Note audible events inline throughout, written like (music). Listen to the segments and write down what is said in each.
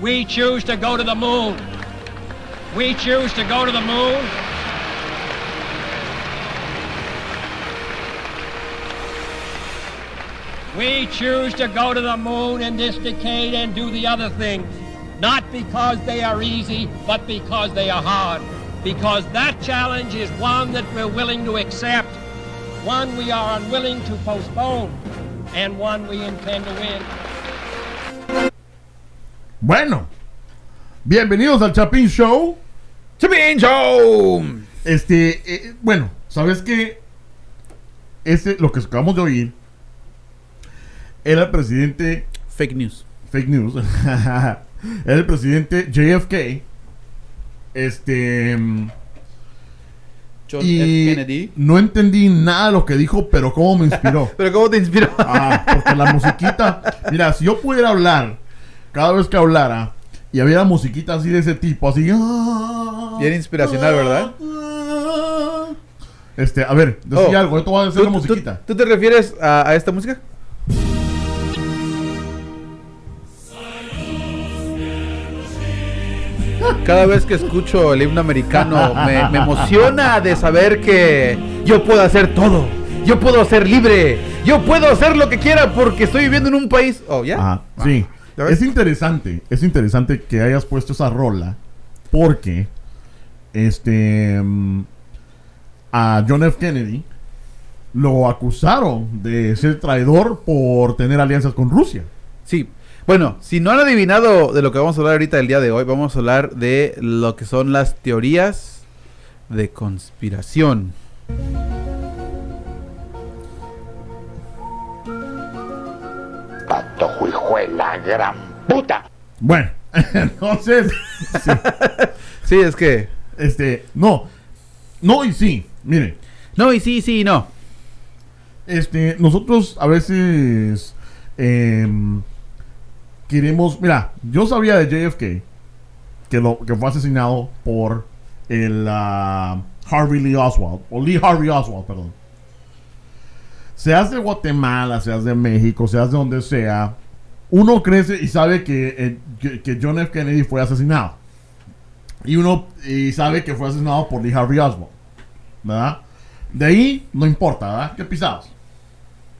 We choose to go to the moon. We choose to go to the moon. We choose to go to the moon in this decade and do the other things, not because they are easy, but because they are hard. Because that challenge is one that we're willing to accept, one we are unwilling to postpone, and one we intend to win. Bueno, bienvenidos al Chapin Show. ¡Chapin Show! Este, eh, bueno, ¿sabes qué? Este, lo que acabamos de oír, era el presidente, Fake news. fake news, (laughs) era el presidente JFK. Este, John y F. Kennedy. no entendí nada de lo que dijo, pero cómo me inspiró. (laughs) ¿Pero cómo te inspiró? Ah, porque la musiquita. Mira, si yo pudiera hablar cada vez que hablara y había musiquita así de ese tipo, así. ah, Bien inspiracional, ¿verdad? Este, a ver, decía Oh, algo, esto va a ser ¿Tú, la musiquita. tú te refieres a, a esta música? Cada vez que escucho el himno americano me, me emociona de saber que yo puedo hacer todo. Yo puedo ser libre. Yo puedo hacer lo que quiera porque estoy viviendo en un país. Oh, ¿ya? Ajá, sí. Es interesante, es interesante que hayas puesto esa rola porque este mm, a John F. Kennedy lo acusaron de ser traidor por tener alianzas con Rusia. Sí. Bueno, si no han adivinado de lo que vamos a hablar ahorita el día de hoy, vamos a hablar de lo que son las teorías de conspiración. Hijo de la gran puta. Bueno, (laughs) entonces, sí, Sí, es que... este, no, no y sí, miren, No, y sí, sí, y no. este, nosotros a veces em, queremos, mira, yo sabía de JFK que lo que fue asesinado por el ah, Harvey Lee Oswald o Lee Harvey Oswald, perdón. Seas de Guatemala, seas de México, seas de donde sea, uno crece y sabe que, eh, que, que John F. Kennedy fue asesinado. Y uno y sabe que fue asesinado por Lee Harvey Oswald. ¿Verdad? De ahí no importa, ¿verdad? ¿Qué pisados?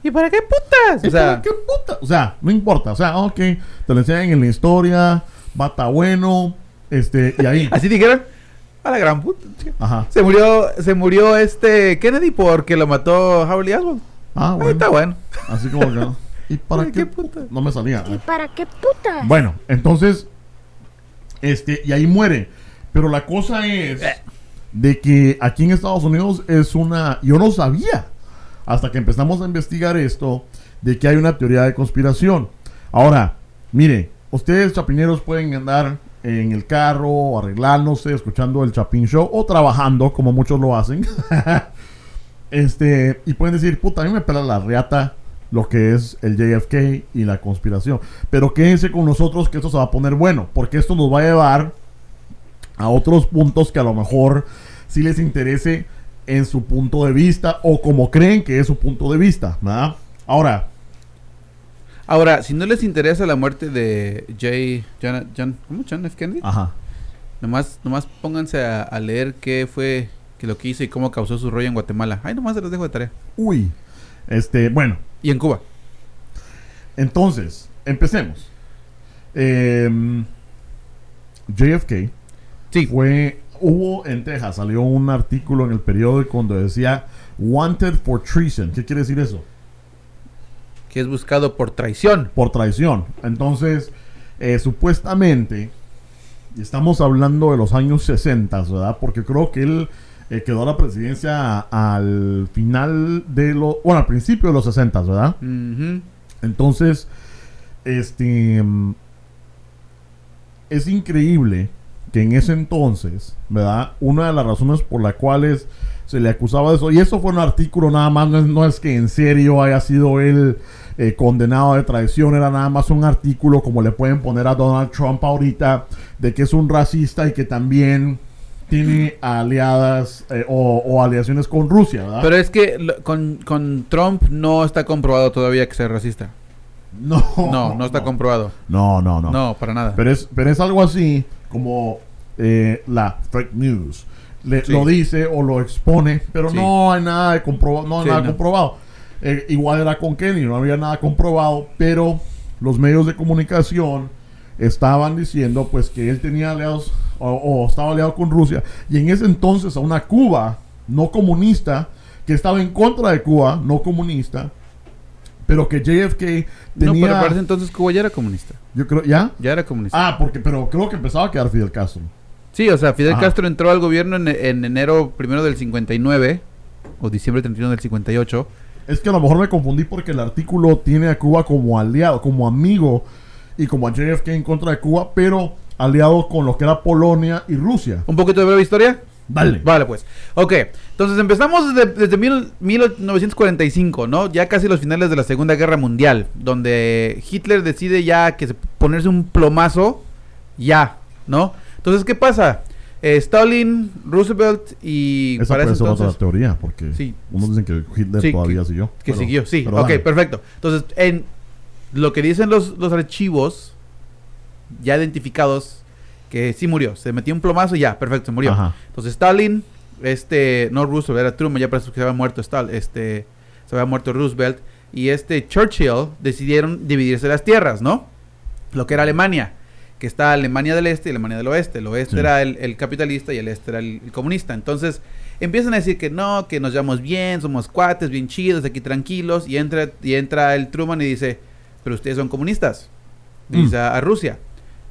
¿Y para qué putas? O sea, ¿qué puta? O sea, no importa. O sea, ok, te lo enseñan en la historia, va está bueno, este, y ahí. (laughs) así dijeron. A la gran puta. chica. Ajá. Se murió, se murió este Kennedy porque lo mató Howley Oswald. Ah, Ahí bueno. está bueno. Así como que. ¿no? (laughs) ¿Y para ¿Para qué, qué puta? No me salía. ¿Y para qué puta? Bueno, entonces, este, y ahí muere. Pero la cosa es de que aquí en Estados Unidos es una. Yo no sabía hasta que empezamos a investigar esto de que hay una teoría de conspiración. Este, mire, ustedes chapineros pueden andar en el carro, arreglándose, escuchando el Chapin Show o trabajando, como muchos lo hacen. (laughs) este, y pueden decir, puta, a mí me pela la reata lo que es el JFK y la conspiración. Pero quédense con nosotros que esto se va a poner bueno, porque esto nos va a llevar a otros puntos que a lo mejor sí les interese en su punto de vista o como creen que es su punto de vista, ¿verdad? Ahora, Ahora, si no les interesa la muerte de J. John, John- ¿cómo? John F. Kennedy. ajá. Nomás, nomás pónganse a, a leer qué fue que lo que hizo y cómo causó su rollo en Guatemala. Ay, nomás se los dejo de tarea. Uy. Este, bueno, Y en Cuba. entonces, empecemos. Em, JFK Sí. fue hubo en Texas salió un artículo en el periódico donde decía wanted for treason qué quiere decir eso Que es buscado por traición. por traición entonces eh, supuestamente estamos hablando de los años 60 verdad porque creo que él eh, quedó la presidencia al final de los bueno al principio de los 60 verdad entonces, este mm, es increíble que en ese entonces, ¿verdad? Una de las razones por las cuales se le acusaba de eso, y eso fue un artículo nada más, no es, no es que en serio haya sido él eh, condenado de traición, era nada más un artículo como le pueden poner a Donald Trump ahorita, de que es un racista y que también tiene aliadas eh, o, o aliaciones con Rusia, ¿verdad? Pero es que lo- con, con Trump no está comprobado todavía que sea racista. No. No, no está comprobado. No, no, no. No, para nada. Pero es, pero es algo así como eh, la fake news. Le- Sí. Lo dice o lo expone, pero Sí. no hay nada de comprobado. No hay Sí, nada no. comprobado. Eh, igual era con Kenny, no había nada comprobado, pero los medios de comunicación estaban diciendo pues que él tenía aliados o, o estaba aliado con Rusia y en ese entonces a una Cuba no comunista que estaba en contra de Cuba no comunista pero que JFK No, tenía pero para ese entonces Cuba ya era comunista. yo creo ya Ya era comunista. Ah, porque, pero creo que empezaba a quedar Fidel Castro. Sí, o sea, Fidel Ajá. Castro entró al gobierno en, en enero primero del 59 o diciembre 31 del 58. Es que a lo mejor me confundí porque el artículo tiene a Cuba como aliado, como amigo y como a JFK en contra de Cuba, pero aliado con lo que era Polonia y Rusia. ¿Un poquito de breve historia? Dale. Vale, pues. Ok, entonces empezamos desde, desde mil- 1945, ¿no? Ya casi los finales de la Segunda Guerra Mundial, donde Hitler decide ya que se, ponerse un plomazo, ya, ¿no? Entonces, ¿qué pasa? Eh, Stalin, Roosevelt y Esa ese ser otra entonces... teoría, porque Sí. unos dicen que Hitler Sí, todavía que- siguió. Que pero- siguió, sí. ok, dale. perfecto. Entonces, en lo que dicen los, los archivos ya identificados, que sí murió. Se metió un plomazo y ya, perfecto, se murió. Ajá. Entonces, Stalin, este, no Roosevelt, era Truman, ya parece que se había muerto Stalin, este, se había muerto Roosevelt. Y este Churchill decidieron dividirse las tierras, ¿no? Lo que era Alemania, que está Alemania del Este y Alemania del Oeste. El oeste Sí. era el, el capitalista y el este era el, el comunista. Entonces, empiezan a decir que no, que nos llevamos bien, somos cuates, bien chidos, aquí tranquilos. Y entra, y entra el Truman y dice, pero ustedes son comunistas. Mm. Dice a, a Rusia.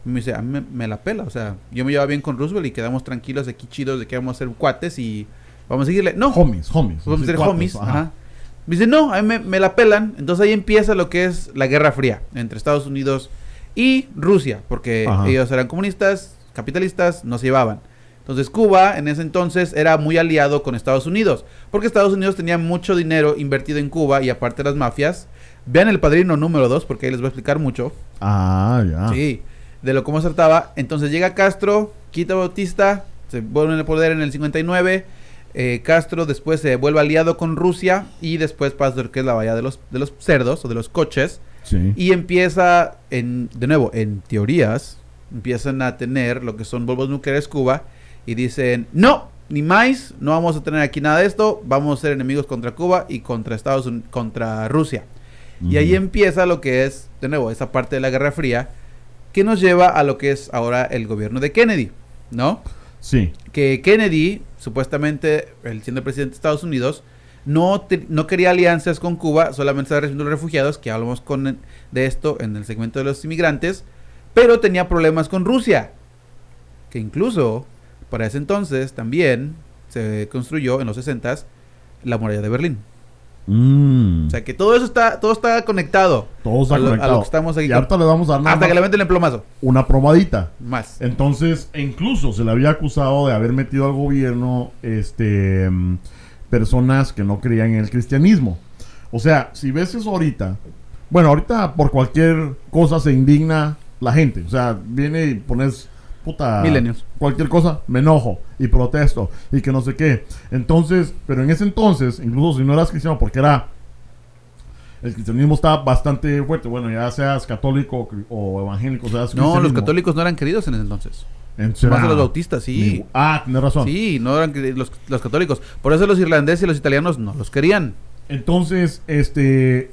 Me dice, a mí me, me la pela. O sea, yo me llevaba bien con Roosevelt y quedamos tranquilos aquí chidos de que vamos a ser cuates y vamos a seguirle. No, Homies, homies. vamos a ser cuates, homies. ajá. Ajá. Me dice, no, a mí me, me la pelan. Entonces ahí empieza lo que es la Guerra Fría entre Estados Unidos y Rusia, porque Ajá. ellos eran comunistas, capitalistas, no se llevaban. Entonces Cuba en ese entonces era muy aliado con Estados Unidos, porque Estados Unidos tenía mucho dinero invertido en Cuba y aparte las mafias. Vean el padrino número 2, porque ahí les voy a explicar mucho. Ah, ya. Sí, de lo cómo se trataba. Entonces llega Castro, quita a Bautista, se vuelve en el poder en el 59. eh, Castro después se vuelve aliado con Rusia y después pasa lo que es la bahía de los, de los cerdos o de los coches. Sí. Y empieza, en, de nuevo, en teorías, empiezan a tener lo que son bombas nucleares Cuba y dicen, no, ni más, no vamos a tener aquí nada de esto, vamos a ser enemigos contra Cuba y contra Estados Unidos, contra Rusia. Y ahí empieza lo que es, de nuevo, esa parte de la Guerra Fría, que nos lleva a lo que es ahora el gobierno de Kennedy, ¿no? Sí. Que Kennedy, supuestamente, él siendo presidente de Estados Unidos, no, te- no quería alianzas con Cuba, solamente estaba recibiendo los refugiados, que hablamos con, de esto en el segmento de los inmigrantes, pero tenía problemas con Rusia, que incluso para ese entonces también se construyó en los 60 la muralla de Berlín. Mm. O sea que todo eso está, todo está conectado. Todo está a lo- a lo conectado. que estamos aquí y ahorita le vamos a dar Hasta que le meten el plomazo. una probadita. Más. Entonces, incluso se le había acusado de haber metido al gobierno este mm, personas que no creían en el cristianismo. O sea, si ves eso ahorita, bueno, ahorita por cualquier cosa se indigna la gente. O sea, viene y pones puta Millennials. cualquier cosa, me enojo y protesto y que no sé qué. Entonces, pero en ese entonces, incluso si no eras cristiano, porque era el cristianismo estaba bastante fuerte, bueno, ya seas católico o evangélico, seas No, los católicos no eran queridos en ese entonces. En- Más de los bautistas, sí. Ah, tienes razón. Sí, no eran los, los católicos. Por eso los irlandeses y los italianos no los querían. Entonces, este,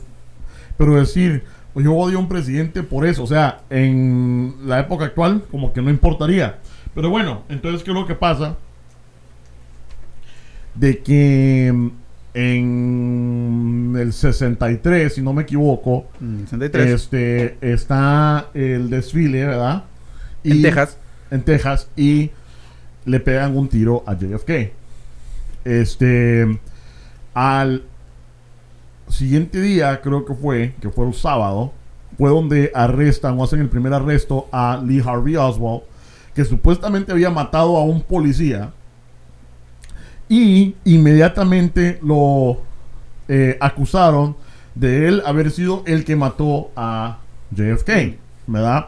pero decir, yo odio a un presidente por eso, o sea, en la época actual, como que no importaría. Pero bueno, entonces, ¿qué es lo que pasa? De que mm, en el 63, si no me equivoco, 63. este, está el desfile, ¿verdad? en Texas. en Texas y le pegan un tiro a JFK. Este, al siguiente día, creo que fue, que fue el sábado, fue donde arrestan o hacen el primer arresto a Lee Harvey Oswald, que supuestamente había matado a un policía y inmediatamente lo eh, acusaron de él haber sido el que mató a JFK, ¿verdad?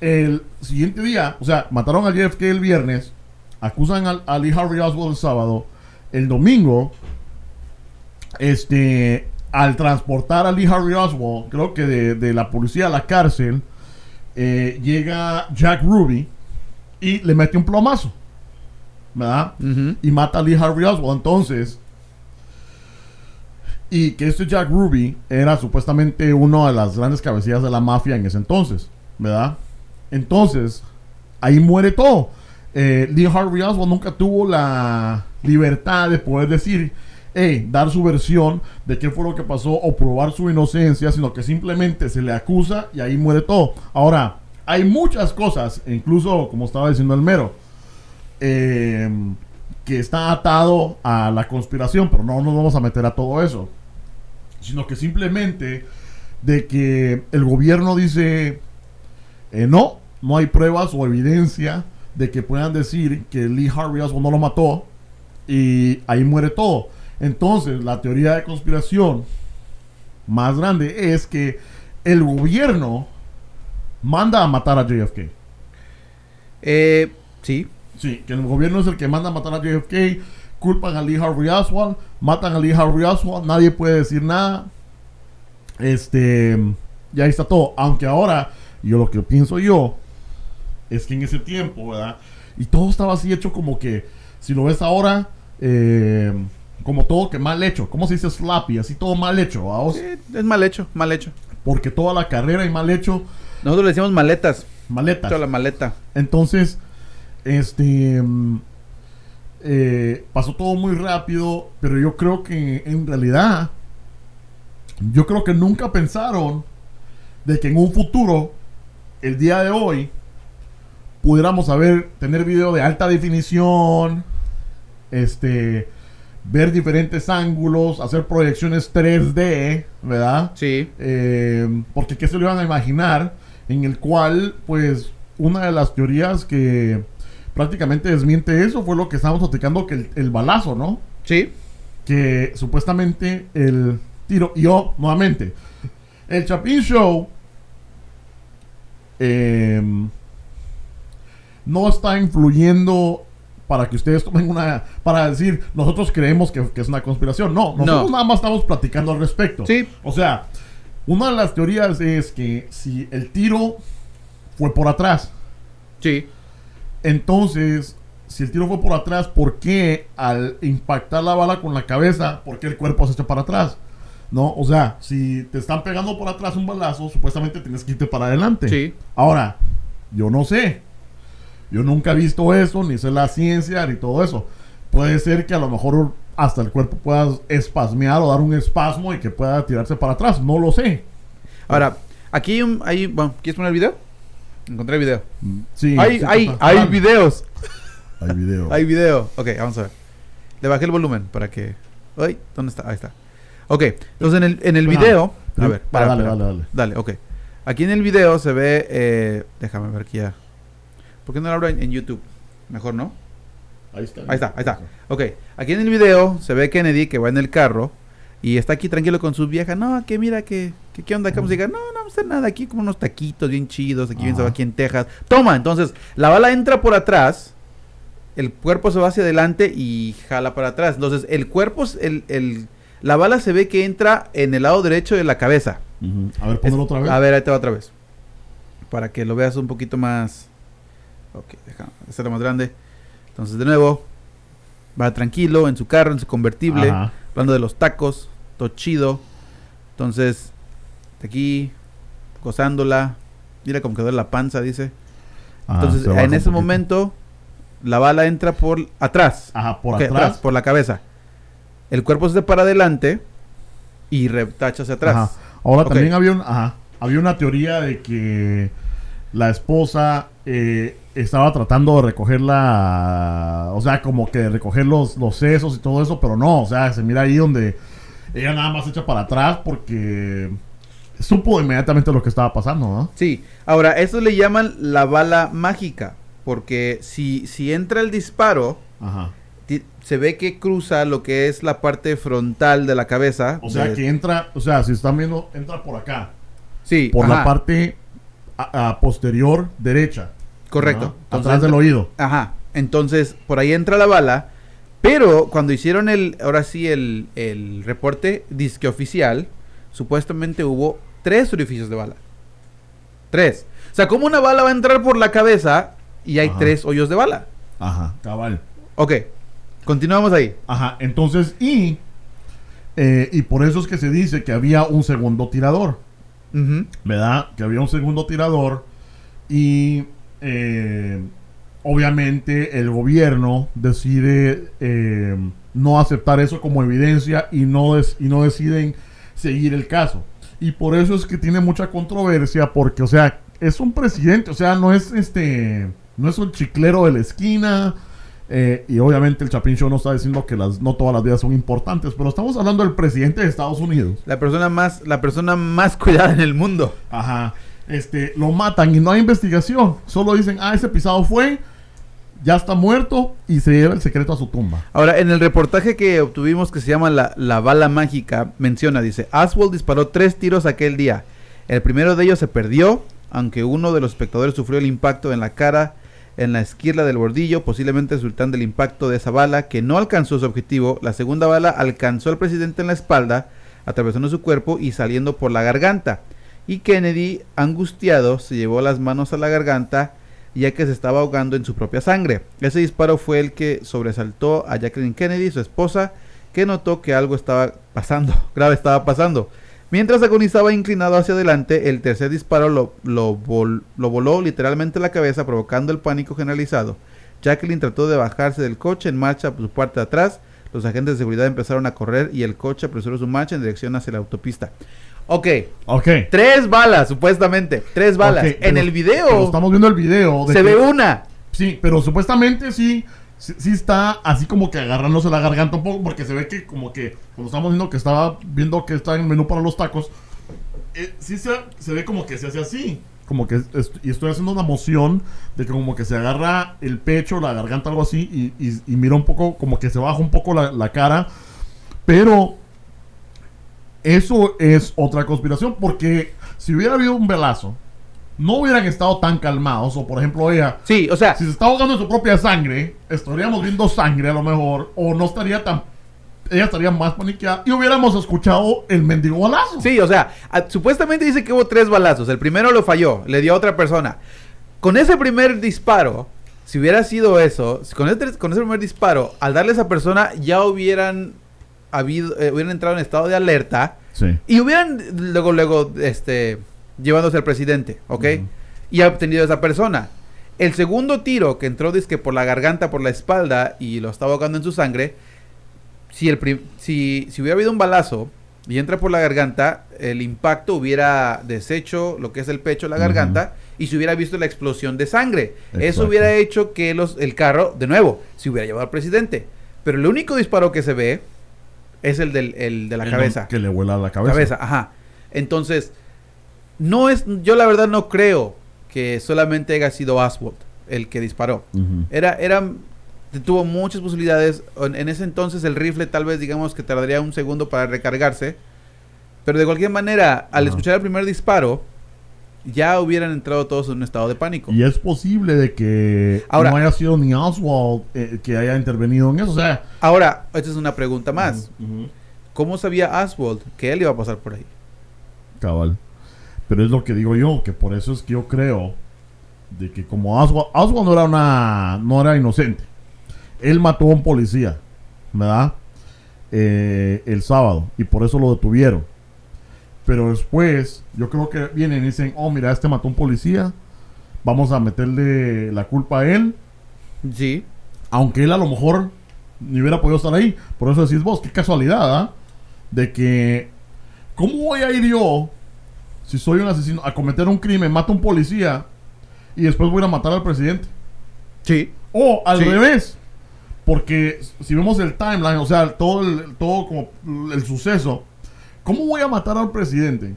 El siguiente día, o sea, mataron a JFK el viernes, acusan al- a, Lee Harvey Oswald el sábado, el domingo, este, al transportar a Lee Harvey Oswald, creo que de, de la policía a la cárcel, eh, llega Jack Ruby y le mete un plomazo. ¿Verdad? Y mata a Lee Harvey Oswald. Entonces, y que este Jack Ruby era supuestamente uno de las grandes cabecillas de la mafia en ese entonces, ¿verdad? Entonces, ahí muere todo. Eh, Lee Harvey Oswald nunca tuvo la libertad de poder decir, hey, dar su versión de qué fue lo que pasó o probar su inocencia, sino que simplemente se le acusa y ahí muere todo. Ahora, hay muchas cosas, incluso como estaba diciendo el mero, eh, que está atado a la conspiración, pero no nos vamos a meter a todo eso, sino que simplemente de que el gobierno dice, eh, no, no hay pruebas o evidencia de que puedan decir que Lee Harvey Oswald no lo mató y ahí muere todo. Entonces, la teoría de conspiración más grande es que el gobierno manda a matar a JFK. Eh, sí. Sí, que el gobierno es el que manda a matar a JFK, culpan a Lee Harvey Oswald, matan a Lee Harvey Oswald, nadie puede decir nada. Este, ya está todo. Aunque ahora, yo lo que pienso yo, es que en ese tiempo, ¿verdad? Y todo estaba así hecho como que, si lo ves ahora, eh, como todo que mal hecho. ¿Cómo se dice sloppy? Así todo mal hecho, es mal hecho, mal hecho. Porque toda la carrera y mal hecho, Nosotros le decimos maletas. maletas. Toda la maleta. Entonces, este mm, eh, pasó todo muy rápido, pero yo creo que en realidad, yo creo que nunca pensaron de que en un futuro, el día de hoy, pudiéramos saber, tener video de alta definición, este, ver diferentes ángulos, hacer proyecciones 3D, ¿verdad? Sí. Eh, porque qué se lo iban a imaginar, en el cual, pues, una de las teorías que prácticamente desmiente eso fue lo que estábamos platicando, que el, el balazo, ¿no? Sí. Que supuestamente el tiro, y yo, nuevamente, el Chapin Show eh, no está influyendo para que ustedes tomen una, para decir, nosotros creemos que, que es una conspiración. No, nosotros No. nada más estamos platicando al respecto. Sí. O sea, una de las teorías es que si el tiro fue por atrás, Sí. entonces, si el tiro fue por atrás, ¿por qué al impactar la bala con la cabeza, por qué el cuerpo se echa para atrás? ¿No? O sea, si te están pegando por atrás un balazo, supuestamente tienes que irte para adelante. Sí. Ahora, yo no sé. Yo nunca he visto eso, ni sé la ciencia, ni todo eso. Puede ser que a lo mejor hasta el cuerpo pueda espasmear o dar un espasmo y que pueda tirarse para atrás. No lo sé. Ahora, aquí hay un. Hay, bueno, ¿quieres poner el video? Encontré el video. Sí, hay, sí, hay, (laughs) hay videos. Hay video. Hay video. Ok, vamos a ver. Le bajé el volumen para que. Ay, ¿dónde está? Ahí está. Ok, entonces en el, en el video. A ver, espera, dale, espera. dale, dale. Dale, ok. Aquí en el video se ve. eh, déjame ver aquí ya. ¿Por qué no lo abro en, en YouTube? Mejor, ¿no? Ahí está. Ahí está, ahí está. Ok, aquí en el video se ve Kennedy que va en el carro y está aquí tranquilo con su vieja. No, que mira, que, que qué onda, que vamos a llegar. No, no vamos a hacer nada. Aquí como unos taquitos bien chidos, aquí bien aquí en Texas. Toma, entonces la bala entra por atrás, el cuerpo se va hacia adelante y jala para atrás. Entonces el cuerpo, el, el, la bala se ve que entra en el lado derecho de la cabeza. Ujú. A ver, ponlo otra vez. A ver, ahí te va otra vez. Para que lo veas un poquito más. Ok, déjame hacerlo más grande. Entonces, de nuevo, va tranquilo en su carro, en su convertible, Ajá. hablando de los tacos, todo chido. Entonces, de aquí, gozándola. Mira cómo quedó la panza, dice. Ajá, Entonces, en ese momento, la bala entra por atrás. Ajá, por Ok, atrás. por la cabeza. El cuerpo se para adelante y retacha hacia atrás. Ajá. Ahora también había, un, ajá, había una teoría de que la esposa eh, estaba tratando de recoger la. O sea, como que de recoger los, los sesos y todo eso, pero no. O sea, se mira ahí donde ella nada más echa para atrás porque supo inmediatamente lo que estaba pasando, ¿no? Sí, ahora, eso le llaman la bala mágica, porque si, si entra el disparo, Ajá. se ve que cruza lo que es la parte frontal de la cabeza. O sea, de- que entra, o sea, si están viendo, entra por acá, Sí, por la parte a- a posterior derecha. Correcto. ¿no? Entonces, Atrás del oído. Ajá, entonces por ahí entra la bala Pero cuando hicieron el, ahora sí, el, el reporte disque oficial, supuestamente hubo tres orificios de bala. Tres. O sea, ¿cómo una bala va a entrar por la cabeza y hay Ajá. tres hoyos de bala? Ajá, cabal. Ok, continuamos ahí. Ajá, entonces, y, eh, y por eso es que se dice que había un segundo tirador, Ujú. ¿verdad? Que había un segundo tirador y eh, obviamente el gobierno decide eh, no aceptar eso como evidencia y no, des- y no deciden seguir el caso. Y por eso es que tiene mucha controversia porque, o sea, es un presidente, o sea, no es este, no es un chiclero de la esquina. eh, y obviamente el Chapin Show no está diciendo que las, no todas las vidas son importantes, pero estamos hablando del presidente de Estados Unidos. La persona más, la persona más cuidada en el mundo. Ajá. Este, lo matan y no hay investigación. Solo dicen, ah, ese pisado fue, ya está muerto y se lleva el secreto a su tumba. Ahora, en el reportaje que obtuvimos que se llama La, la bala mágica, menciona, dice, Aswald disparó tres tiros aquel día. El primero de ellos se perdió, aunque uno de los espectadores sufrió el impacto en la cara, en la esquirla del bordillo, posiblemente resultando del impacto de esa bala que no alcanzó su objetivo. La segunda bala alcanzó al presidente en la espalda, atravesando su cuerpo y saliendo por la garganta. Y Kennedy, angustiado, se llevó las manos a la garganta ya que se estaba ahogando en su propia sangre. Ese disparo fue el que sobresaltó a Jacqueline Kennedy, su esposa, que notó que algo estaba pasando, (laughs) grave estaba pasando. Mientras agonizaba inclinado hacia adelante, el tercer disparo lo, lo, vol- lo voló literalmente la cabeza, provocando el pánico generalizado. Jacqueline trató de bajarse del coche en marcha por su parte de atrás. Los agentes de seguridad empezaron a correr y el coche apresuró su marcha en dirección hacia la autopista. Ok, Ok. tres balas, supuestamente. Tres balas. En pero- el pero video estamos viendo el video. de se que- ve una. Sí, pero supuestamente sí, sí, sí está así como que agarrándose la garganta un poco porque se ve que como que cuando estamos viendo que estaba viendo que está en el menú para los tacos, eh, sí se, se ve como que se hace así. Como que est- y estoy haciendo una moción de que como que se agarra el pecho, la garganta, algo así, y, y- y mira un poco, como que se baja un poco la, la cara. Pero eso es otra conspiración, porque si hubiera habido un velazo, no hubieran estado tan calmados. O por ejemplo, ella, Sí, o sea, si se está ahogando en su propia sangre, estaríamos viendo sangre a lo mejor, o no estaría tan. Ella estaría más paniqueada y hubiéramos escuchado el mendigo balazo. Sí, o sea, a- supuestamente dice que hubo tres balazos. El primero lo falló, le dio a otra persona. Con ese primer disparo, si hubiera sido eso, con ese, con ese primer disparo, al darle a esa persona, ya hubieran habido, eh, hubieran entrado en estado de alerta Sí. y hubieran luego, luego, este, llevándose al presidente, ¿ok? Y ha obtenido a esa persona. El segundo tiro que entró dizque por la garganta, por la espalda y lo estaba ahogando en su sangre, si, el si, si hubiera habido un balazo y entra por la garganta, el impacto hubiera deshecho lo que es el pecho, la garganta, y se hubiera visto la explosión de sangre. Eso hubiera hecho que los, el carro, de nuevo, se hubiera llevado al presidente. Pero el único disparo que se ve es el, del, el de la El cabeza. Que le vuela la cabeza. Cabeza, ajá. Entonces, no es, yo la verdad no creo que solamente haya sido Aswald el que disparó. Era, era, tuvo muchas posibilidades. En, en ese entonces el rifle tal vez digamos que tardaría un segundo para recargarse. Pero de cualquier manera, al escuchar el primer disparo, ya hubieran entrado todos en un estado de pánico. Y es posible de que Ahora- no haya sido ni Oswald eh, que haya intervenido en eso. O sea, Ahora, esta es una pregunta más. ¿Cómo sabía Aswald que él iba a pasar por ahí? Cabal. Pero es lo que digo yo, que por eso es que yo creo de que como Oswald, Oswald no era una no era inocente. Él mató a un policía, ¿verdad? Eh, el sábado y por eso lo detuvieron. Pero después, yo creo que vienen y dicen, "Oh, mira, este mató a un policía. Vamos a meterle la culpa a él, Sí. aunque él a lo mejor ni hubiera podido estar ahí. Por eso decís vos, qué casualidad, ¿ah? De que, ¿cómo voy a ir yo, si soy un asesino, a cometer un crimen, mato a un policía y después voy a ir a matar al presidente? Sí. O al Sí. revés. Porque si vemos el timeline, o sea, todo el, todo como el suceso, ¿cómo voy a matar al presidente?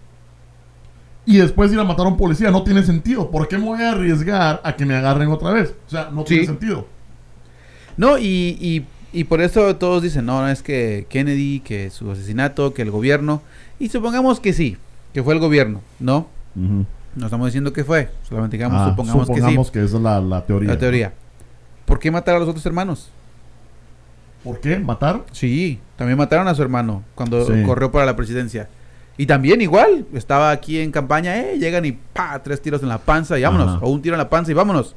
Y después ir a matar a un policía, no tiene sentido. ¿Por qué me voy a arriesgar a que me agarren otra vez? O sea, no tiene sentido. No, y, y, y por eso todos dicen, no, no, es que Kennedy, que su asesinato, que el gobierno. Y supongamos que sí, que fue el gobierno, ¿no? No estamos diciendo que fue, solamente digamos, Ah, supongamos, que sí. que esa es la, la teoría. La teoría. ¿Por qué matar a los otros hermanos? ¿Por qué? ¿Matar? Sí, también mataron a su hermano cuando Sí. corrió para la presidencia. Y también igual, estaba aquí en campaña, eh, llegan y pa, tres tiros en la panza y vámonos. Ajá. O un tiro en la panza y vámonos.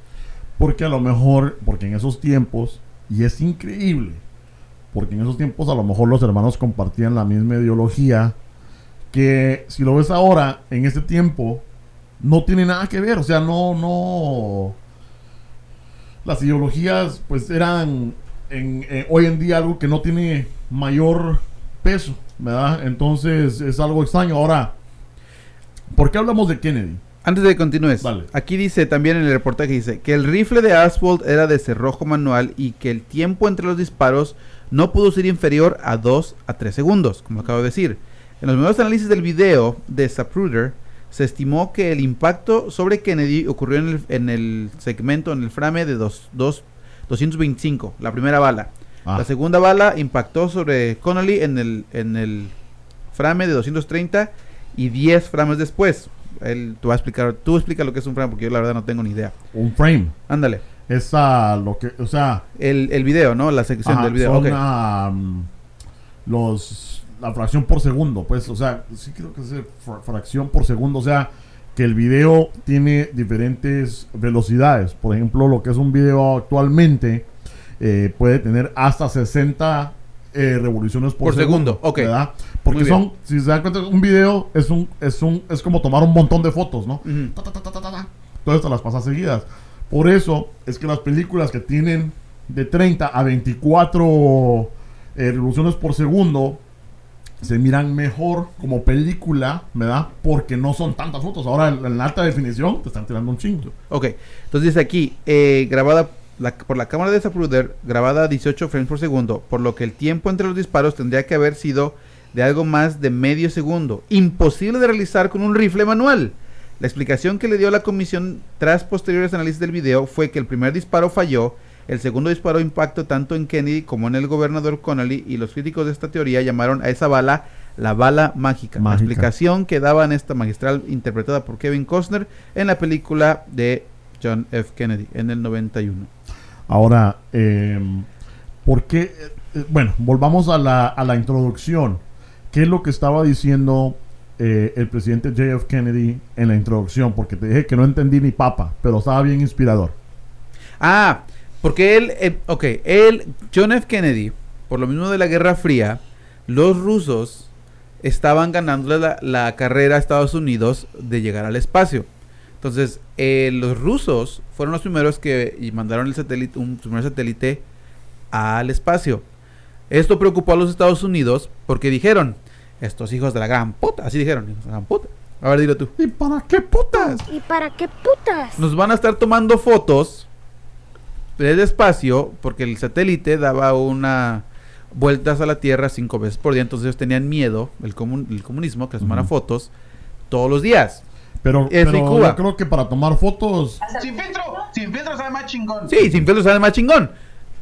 Porque a lo mejor, porque en esos tiempos, y es increíble, porque en esos tiempos a lo mejor los hermanos compartían la misma ideología, que si lo ves ahora, en ese tiempo, no tiene nada que ver, o sea, no, no... Las ideologías pues eran en, eh, hoy en día algo que no tiene mayor peso, ¿verdad? Entonces es algo extraño. Ahora, ¿por qué hablamos de Kennedy? Antes de que continúes, Dale. aquí dice también en el reportaje dice que el rifle de Asphalt era de cerrojo manual y que el tiempo entre los disparos no pudo ser inferior a 2 a 3 segundos, como acabo de decir. En los nuevos análisis del video de Zapruder se estimó que el impacto sobre Kennedy ocurrió en el, en el segmento, en el frame de dos, dos- 225, la primera bala. Ah. La segunda bala impactó sobre Connolly en el, en el frame de 230 y 10 frames después. Él, tú vas a explicar, tú explica lo que es un frame porque yo la verdad no tengo ni idea. Un frame. Ándale, Esa, lo que, o sea, el, el video, ¿no? La sección Ajá, del video. son ah, los la fracción por segundo, pues, o sea, sí creo que es fra- fracción por segundo, o sea, que el video tiene diferentes velocidades. Por ejemplo, lo que es un video actualmente eh, puede tener hasta 60 eh, revoluciones por, Por segundo, ok. ¿verdad? Porque son, si se dan cuenta, un video es un es un es como tomar un montón de fotos, ¿no? Ta, ta, ta. Todas estas las pasas seguidas. Por eso es que las películas que tienen de 30 a 24 eh, revoluciones por segundo se miran mejor como película, ¿verdad? Porque no son tantas fotos. Ahora en, alta definición te están tirando un chingo. Ok, entonces aquí, eh, grabada la- por la cámara de Zapruder, grabada a 18 frames por segundo, por lo que el tiempo entre los disparos tendría que haber sido de algo más de medio segundo. Imposible de realizar con un rifle manual. La explicación que le dio la comisión tras posteriores análisis del video fue que el primer disparo falló, el segundo disparo impactó tanto en Kennedy como en el gobernador Connolly y los críticos de esta teoría llamaron a esa bala la bala mágica. La explicación que daban esta magistral interpretada por Kevin Costner en la película de John F. Kennedy en el 91. Ahora, eh, ¿por qué? Eh, bueno, volvamos a la, a la introducción. ¿Qué es lo que estaba diciendo eh, el presidente JF Kennedy en la introducción? Porque te dije que no entendí ni papa, pero estaba bien inspirador. Ah, porque él, eh, ok, él, John F. Kennedy, por lo mismo de la Guerra Fría, los rusos estaban ganando la, la carrera a Estados Unidos de llegar al espacio. Entonces, eh, los rusos fueron los primeros que y mandaron el satélite, un primer satélite al espacio. Esto preocupó a los Estados Unidos porque dijeron, estos hijos de la gran puta, así dijeron, hijos de la gran puta. A ver, dilo tú. ¿Y para qué putas? ¿Y para qué putas? Nos van a estar tomando fotos del espacio porque el satélite daba una vueltas a la Tierra cinco veces por día, entonces ellos tenían miedo, el, comun- el comunismo, que les tomara fotos todos los días. Pero, Eso y pero Cuba. yo creo que para tomar fotos, Sin filtro, sin filtro sabe más chingón. Sí, sin pelos sale más chingón.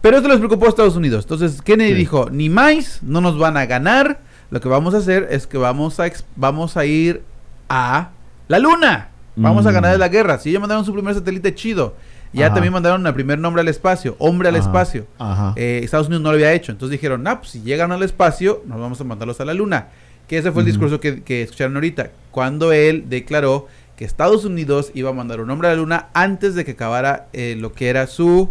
Pero esto les preocupó a Estados Unidos. Entonces Kennedy Sí. dijo, ni más, no nos van a ganar. Lo que vamos a hacer es que vamos a, ex- vamos a ir a la luna. Vamos a Mm. ganar la guerra. Si ellos mandaron su primer satélite chido. Ya Ajá. también mandaron el primer nombre al espacio, hombre al Ajá, espacio. ajá. Eh, Estados Unidos no lo había hecho. Entonces dijeron, nah, pues si llegan al espacio, nos vamos a mandarlos a la luna. Que ese fue el discurso que, que escucharon ahorita. Cuando él declaró que Estados Unidos iba a mandar un hombre a la luna antes de que acabara eh, lo que era su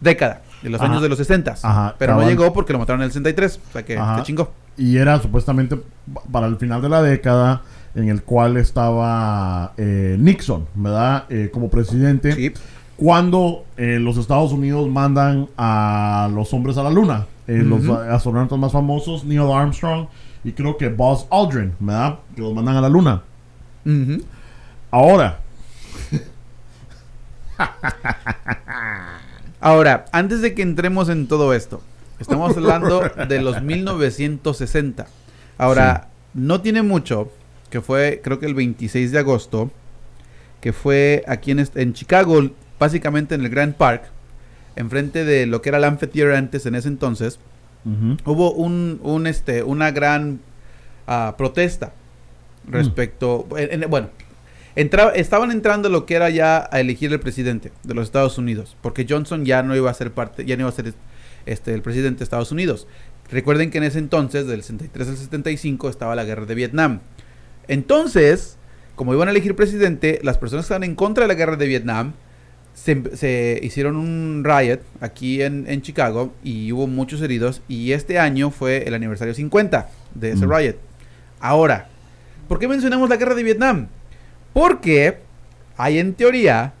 década, de los años de los 60. Ajá, Pero no llegó porque lo mataron en el 63. O sea que se chingó. y era supuestamente pa- para el final de la década en el cual estaba eh, Nixon, ¿verdad? Eh, como presidente. Sí. Cuando eh, los Estados Unidos mandan a los hombres a la luna. Eh, Los Ujú. a- astronautas más famosos, Neil Armstrong y creo que Buzz Aldrin, ¿verdad? Que los mandan a la luna. Ahora, (laughs) Ahora, antes de que entremos en todo esto, estamos hablando de los (laughs) 1960. Ahora, no tiene mucho, que fue creo que el 26 de agosto, que fue aquí en, en Chicago, básicamente en el Grand Park, enfrente de lo que era el Amphitheater antes en ese entonces, hubo un, un, este, una gran ah, protesta respecto, en- en- bueno, entra- estaban entrando lo que era ya a elegir el presidente de los Estados Unidos, porque Johnson ya no iba a ser parte, ya no iba a ser este, el presidente de Estados Unidos. Recuerden que en ese entonces, del 63 al 75, estaba la guerra de Vietnam. Entonces, como iban a elegir presidente, las personas que estaban en contra de la guerra de Vietnam se, se hicieron un riot aquí en, en Chicago y hubo muchos heridos. Y este año fue el aniversario 50 de ese Mm. riot. Ahora, ¿por qué mencionamos la guerra de Vietnam? Porque hay en teoría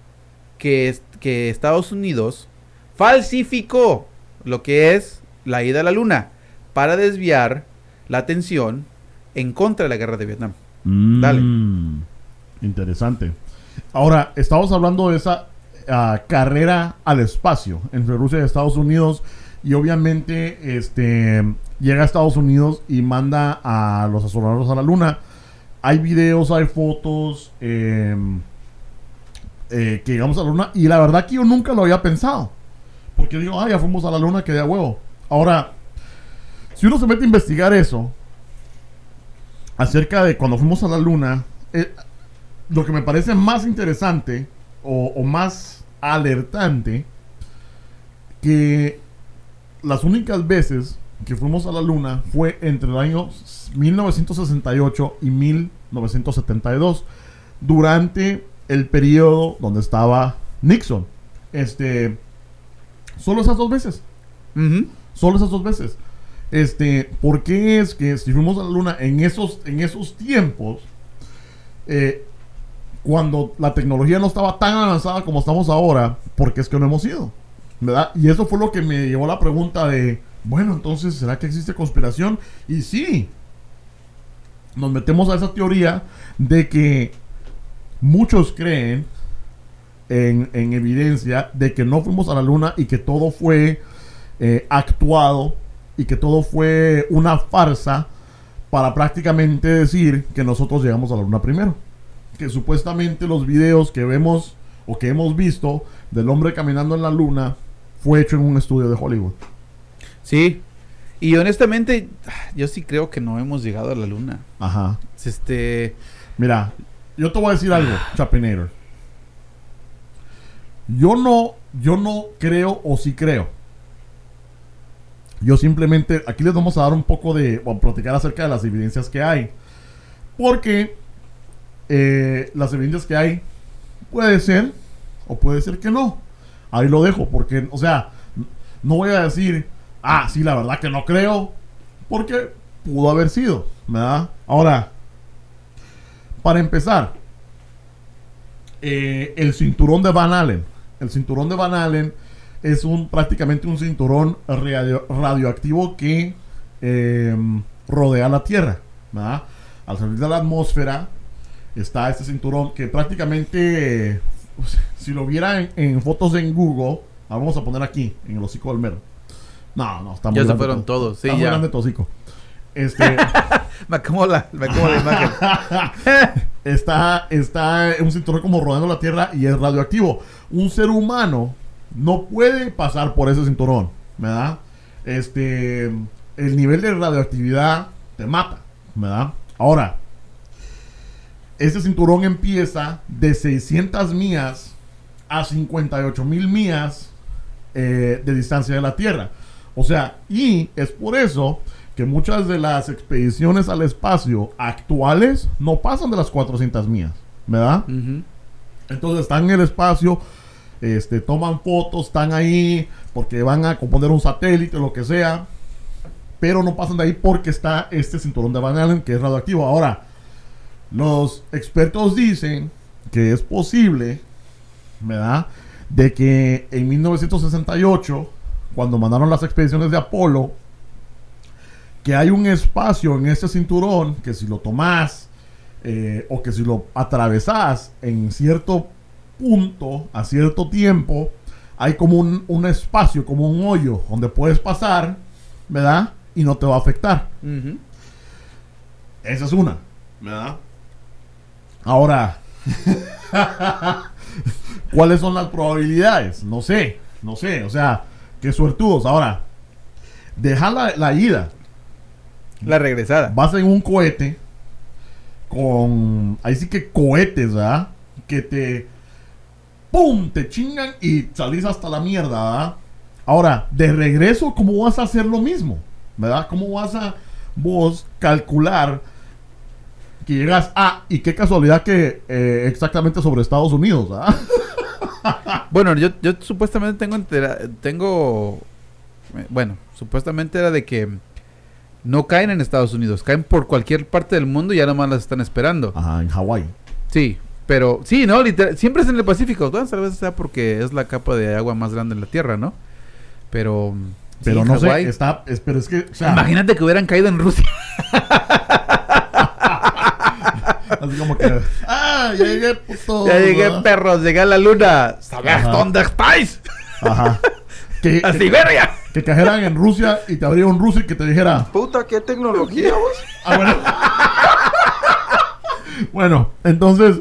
que, que Estados Unidos falsificó lo que es la ida a la luna para desviar la atención en contra de la guerra de Vietnam. Dale. Mm, Interesante. Ahora, estamos hablando de esa ah, carrera al espacio entre Rusia y Estados Unidos. Y obviamente, este llega a Estados Unidos y manda a los astronautas a la luna. Hay videos, hay fotos em, eh, que llegamos a la luna. Y la verdad que yo nunca lo había pensado. Porque digo, ah, ya fuimos a la luna, que de huevo. Ahora, si uno se mete a investigar eso, acerca de cuando fuimos a la luna, eh, lo que me parece más interesante o, o más alertante, que las únicas veces que fuimos a la luna fue entre el año 1968 y 1972, durante el periodo donde estaba Nixon. Este, solo esas dos veces. Solo esas dos veces. Este, ¿por qué es que si fuimos a la luna en esos, en esos tiempos, eh, cuando la tecnología no estaba tan avanzada como estamos ahora, ¿por qué es que no hemos ido? ¿Verdad? Y eso fue lo que me llevó a la pregunta de, bueno, entonces, ¿será que existe conspiración? Y sí, nos metemos a esa teoría de que muchos creen en, en evidencia de que no fuimos a la luna y que todo fue eh, actuado y que todo fue una farsa para prácticamente decir que nosotros llegamos a la luna primero. Que supuestamente los videos que vemos o que hemos visto del hombre caminando en la luna fue hecho en un estudio de Hollywood. Sí. Y honestamente, yo sí creo que no hemos llegado a la luna. Ajá. Este. Mira, yo te voy a decir algo, Chapinator. Yo no, yo no creo o sí creo. Yo simplemente, aquí les vamos a dar un poco de, o a platicar acerca de las evidencias que hay. Porque eh, las evidencias que hay puede ser o puede ser que no. Ahí lo dejo, porque, o sea, no voy a decir, ah, sí, la verdad que no creo, porque pudo haber sido, ¿verdad? Ahora, para empezar, eh, el cinturón de Van Allen. El cinturón de Van Allen es un prácticamente un cinturón radio- radioactivo que eh, rodea la Tierra. Al salir de la atmósfera está este cinturón que prácticamente, si lo viera en, en fotos en Google, ah, vamos a poner aquí, en el hocico del mero. No, no, está muy Ya se fueron todo. todos, sí, ya. tu hocico. Este, (laughs) Me acomodo la, me acomodo la imagen. (laughs) está, está un cinturón como rodeando la Tierra y es radioactivo. Un ser humano no puede pasar por ese cinturón, ¿verdad? Este, el nivel de radioactividad te mata, ¿verdad? Ahora, este cinturón empieza de 600 millas a 58 mil millas eh, de distancia de la Tierra. O sea, y es por eso que muchas de las expediciones al espacio actuales no pasan de las 400 millas, ¿verdad? Ujú. Entonces están en el espacio, este, toman fotos, están ahí porque van a componer un satélite o lo que sea, pero no pasan de ahí porque está este cinturón de Van Allen que es radioactivo. Ahora, los expertos dicen que es posible, ¿verdad? De que en 1968, cuando mandaron las expediciones de Apolo, que hay un espacio en ese cinturón que si lo tomás eh, o que si lo atravesás en cierto punto, a cierto tiempo, hay como un, un espacio, como un hoyo donde puedes pasar, ¿verdad? Y no te va a afectar. Esa es una, ¿verdad? Ahora, ¿cuáles son las probabilidades? No sé, no sé, o sea, qué suertudos. Ahora, deja la, la ida, La regresada. vas en un cohete con, ahí sí que cohetes, ¿verdad? Que te, ¡pum!, te chingan y salís hasta la mierda, ¿verdad? Ahora, de regreso, ¿cómo vas a hacer lo mismo? ¿Verdad? ¿Cómo vas a vos calcular que llegas a, y qué casualidad que eh, exactamente sobre Estados Unidos, ¿verdad? (laughs) Bueno, yo, yo supuestamente tengo entera- tengo eh, bueno, supuestamente era de que no caen en Estados Unidos, caen por cualquier parte del mundo y ya nomás las están esperando. Ajá, en Hawái. Sí, pero sí, no, literal, siempre es en el Pacífico. Bueno, tal vez sea porque es la capa de agua más grande en la Tierra, ¿no? Pero Pero sí, no sé, está, es, pero es que, o sea, Imagínate que hubieran caído en Rusia. (laughs) así como que, ah, ya llegué, puto. ya llegué, ¿verdad? perros, llegué a la luna. ¿Sabes dónde estáis? Ajá. Que, (laughs) ¡A que, Siberia! que cayeran en Rusia y te abriera un ruso y que te dijera, Puta, qué tecnología, vos. ah, bueno. bueno, entonces,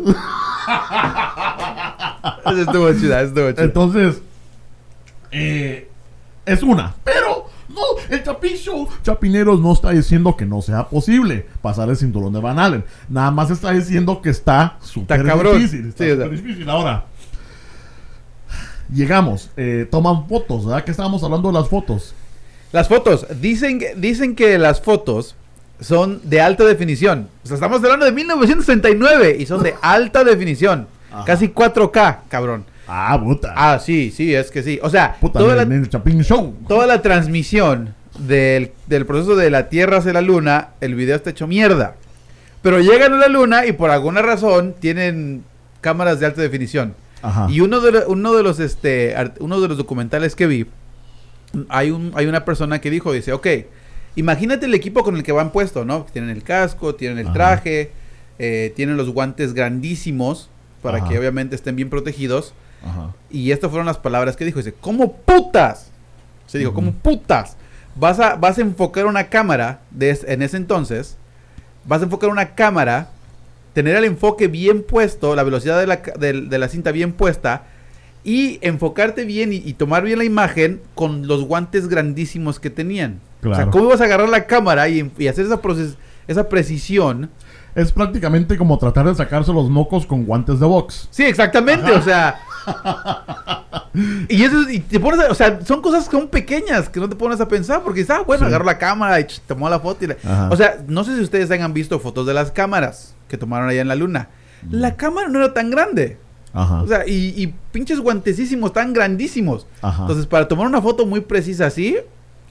Eso estuvo chida, eso estuvo chida. entonces, eh, es una, pero no, el Chapin Show, Chapineros no está diciendo que no sea posible pasar el cinturón de Van Allen, nada más está diciendo que está súper difícil, está Sí, súper difícil. Ahora, llegamos, eh, toman fotos, ¿verdad? Que estábamos hablando de las fotos. Las fotos, dicen, que- dicen que las fotos son de alta definición. O sea, estamos hablando de 1969 y son de (laughs) alta definición. Ajá. Casi 4K, cabrón. Ah, puta. Ah, sí, sí, es que sí. O sea, puta, toda, la, el Chapin Show. toda la transmisión del, del proceso de la Tierra hacia la Luna, el video está hecho mierda. Pero llegan a la Luna y por alguna razón tienen cámaras de alta definición. Ajá. Y uno de, lo- uno de los este art- uno de los documentales que vi, hay un hay una persona que dijo, dice, ok, imagínate el equipo con el que van puesto, ¿no? Tienen el casco, tienen el Ajá. traje, eh, tienen los guantes grandísimos para Ajá. que obviamente estén bien protegidos. Ajá. Y estas fueron las palabras que dijo, dice, ¿cómo putas? Se dijo, Ujú. ¿cómo putas? Vas a, vas a enfocar una cámara de en ese entonces, vas a enfocar una cámara, tener el enfoque bien puesto, la velocidad de la, de la cinta bien puesta, y enfocarte bien y, y tomar bien la imagen con los guantes grandísimos que tenían. O sea. ¿cómo ibas a agarrar la cámara y, y hacer esa, proces- esa precisión? Es prácticamente como tratar de sacarse los mocos con guantes de box. Sí, exactamente, o sea. Y eso, y te pones a- o sea, son cosas que son pequeñas que no te pones a pensar porque dices, ah, bueno, Sí. agarro la cámara y tomó la foto y la-. O sea, no sé si ustedes hayan visto fotos de las cámaras que tomaron allá en la luna. La cámara no era tan grande. Ajá. O sea, y, y pinches guantecísimos tan grandísimos. Ajá. Entonces, para tomar una foto muy precisa así,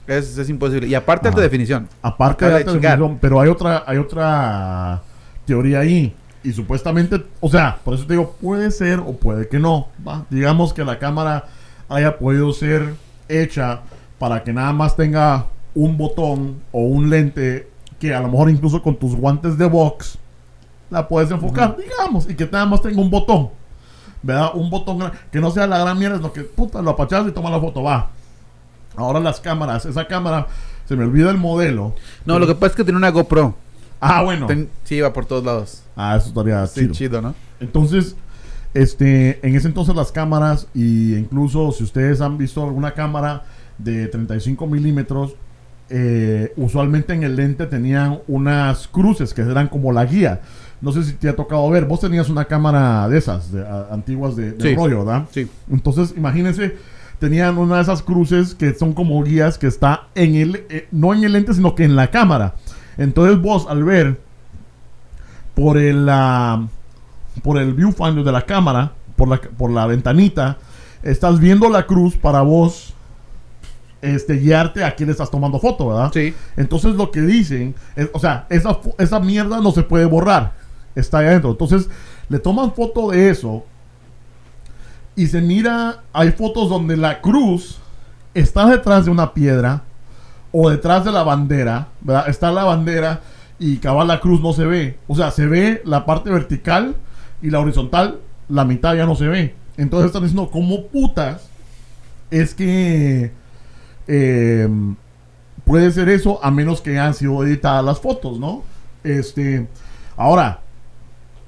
es, es imposible. Y aparte, alta Ajá. definición. Aparte de Acaba la de chingar. televisión, pero hay otra, hay otra teoría ahí. Y supuestamente, o sea, por eso te digo, puede ser o puede que no. ¿va? Digamos que la cámara haya podido ser hecha para que nada más tenga un botón o un lente que a lo mejor incluso con tus guantes de box la puedes enfocar, digamos, y que nada más tenga un botón. ¿Verdad? Un botón que no sea la gran mierda, sino que puta, lo apachas y toma la foto, va. Ahora las cámaras, esa cámara, se me olvida el modelo. No, lo que pasa es que tiene una GoPro. Ah, bueno. Ten- sí, iba por todos lados. Ah, eso estaría Sí, chido. chido, ¿no? Entonces, este, en ese entonces las cámaras, y incluso si ustedes han visto alguna cámara de 35 milímetros, eh, usualmente en el lente tenían unas cruces que eran como la guía. No sé si te ha tocado ver. Vos tenías una cámara de esas, de, a- antiguas de, de Sí. rollo, ¿verdad? Sí. Entonces, imagínense, tenían una de esas cruces que son como guías que está en el, eh, no en el lente, sino que en la cámara. Entonces vos al ver por el, ah, por el viewfinder de la cámara, por la, por la ventanita, estás viendo la cruz para vos este, guiarte a quién le estás tomando foto, ¿verdad? Sí. Entonces lo que dicen, es, o sea, esa, esa mierda no se puede borrar. Está ahí adentro. Entonces le toman foto de eso y se mira, hay fotos donde la cruz está detrás de una piedra o detrás de la bandera, ¿verdad? Está la bandera y cabal la cruz no se ve. O sea, se ve la parte vertical y la horizontal, la mitad ya no se ve. Entonces están diciendo, ¿cómo putas es que eh, puede ser eso a menos que hayan sido editadas las fotos, ¿no? Este, ahora,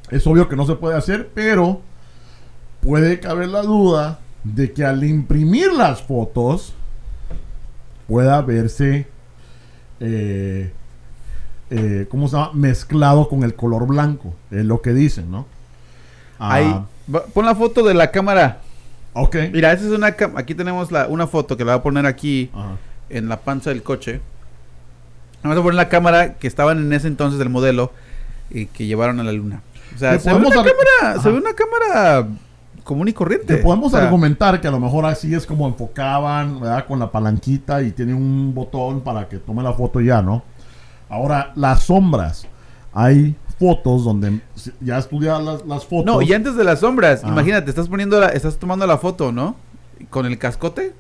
es obvio que no se puede hacer, pero puede caber la duda de que al imprimir las fotos pueda verse, eh, eh, ¿cómo se llama? Mezclado con el color blanco, es lo que dicen, ¿no? Ah, Ahí. Pon la foto de la cámara. Ok. Mira, esa es una aquí tenemos la, una foto que la voy a poner aquí Ajá. en la panza del coche. Vamos a poner la cámara que estaban en ese entonces del modelo y que llevaron a la luna. O sea, se ve, una ar- cámara, se ve una cámara común y corriente. Que podemos O sea, argumentar que a lo mejor así es como enfocaban, ¿verdad? Con la palanquita y tiene un botón para que tome la foto ya, ¿no? Ahora, las sombras. Hay fotos donde ya estudias las, las fotos. No, y antes de las sombras, Ah. imagínate, estás poniendo la, estás tomando la foto, ¿no? Con el cascote.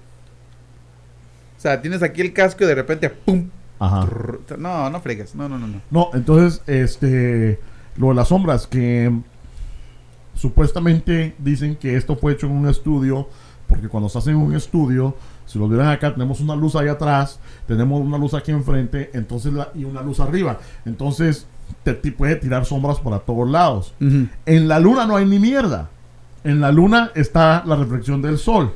O sea, tienes aquí el casco y de repente, ¡pum! Ajá. Trrr. No, no fregues. No, no, no, no. No, entonces, este, lo de las sombras, que supuestamente dicen que esto fue hecho en un estudio, porque cuando se hace en un estudio, si lo vieran acá, tenemos una luz ahí atrás, tenemos una luz aquí enfrente, entonces la- y una luz arriba. Entonces, te, te puede tirar sombras para todos lados. En la luna no hay ni mierda. En la luna está la reflexión del sol.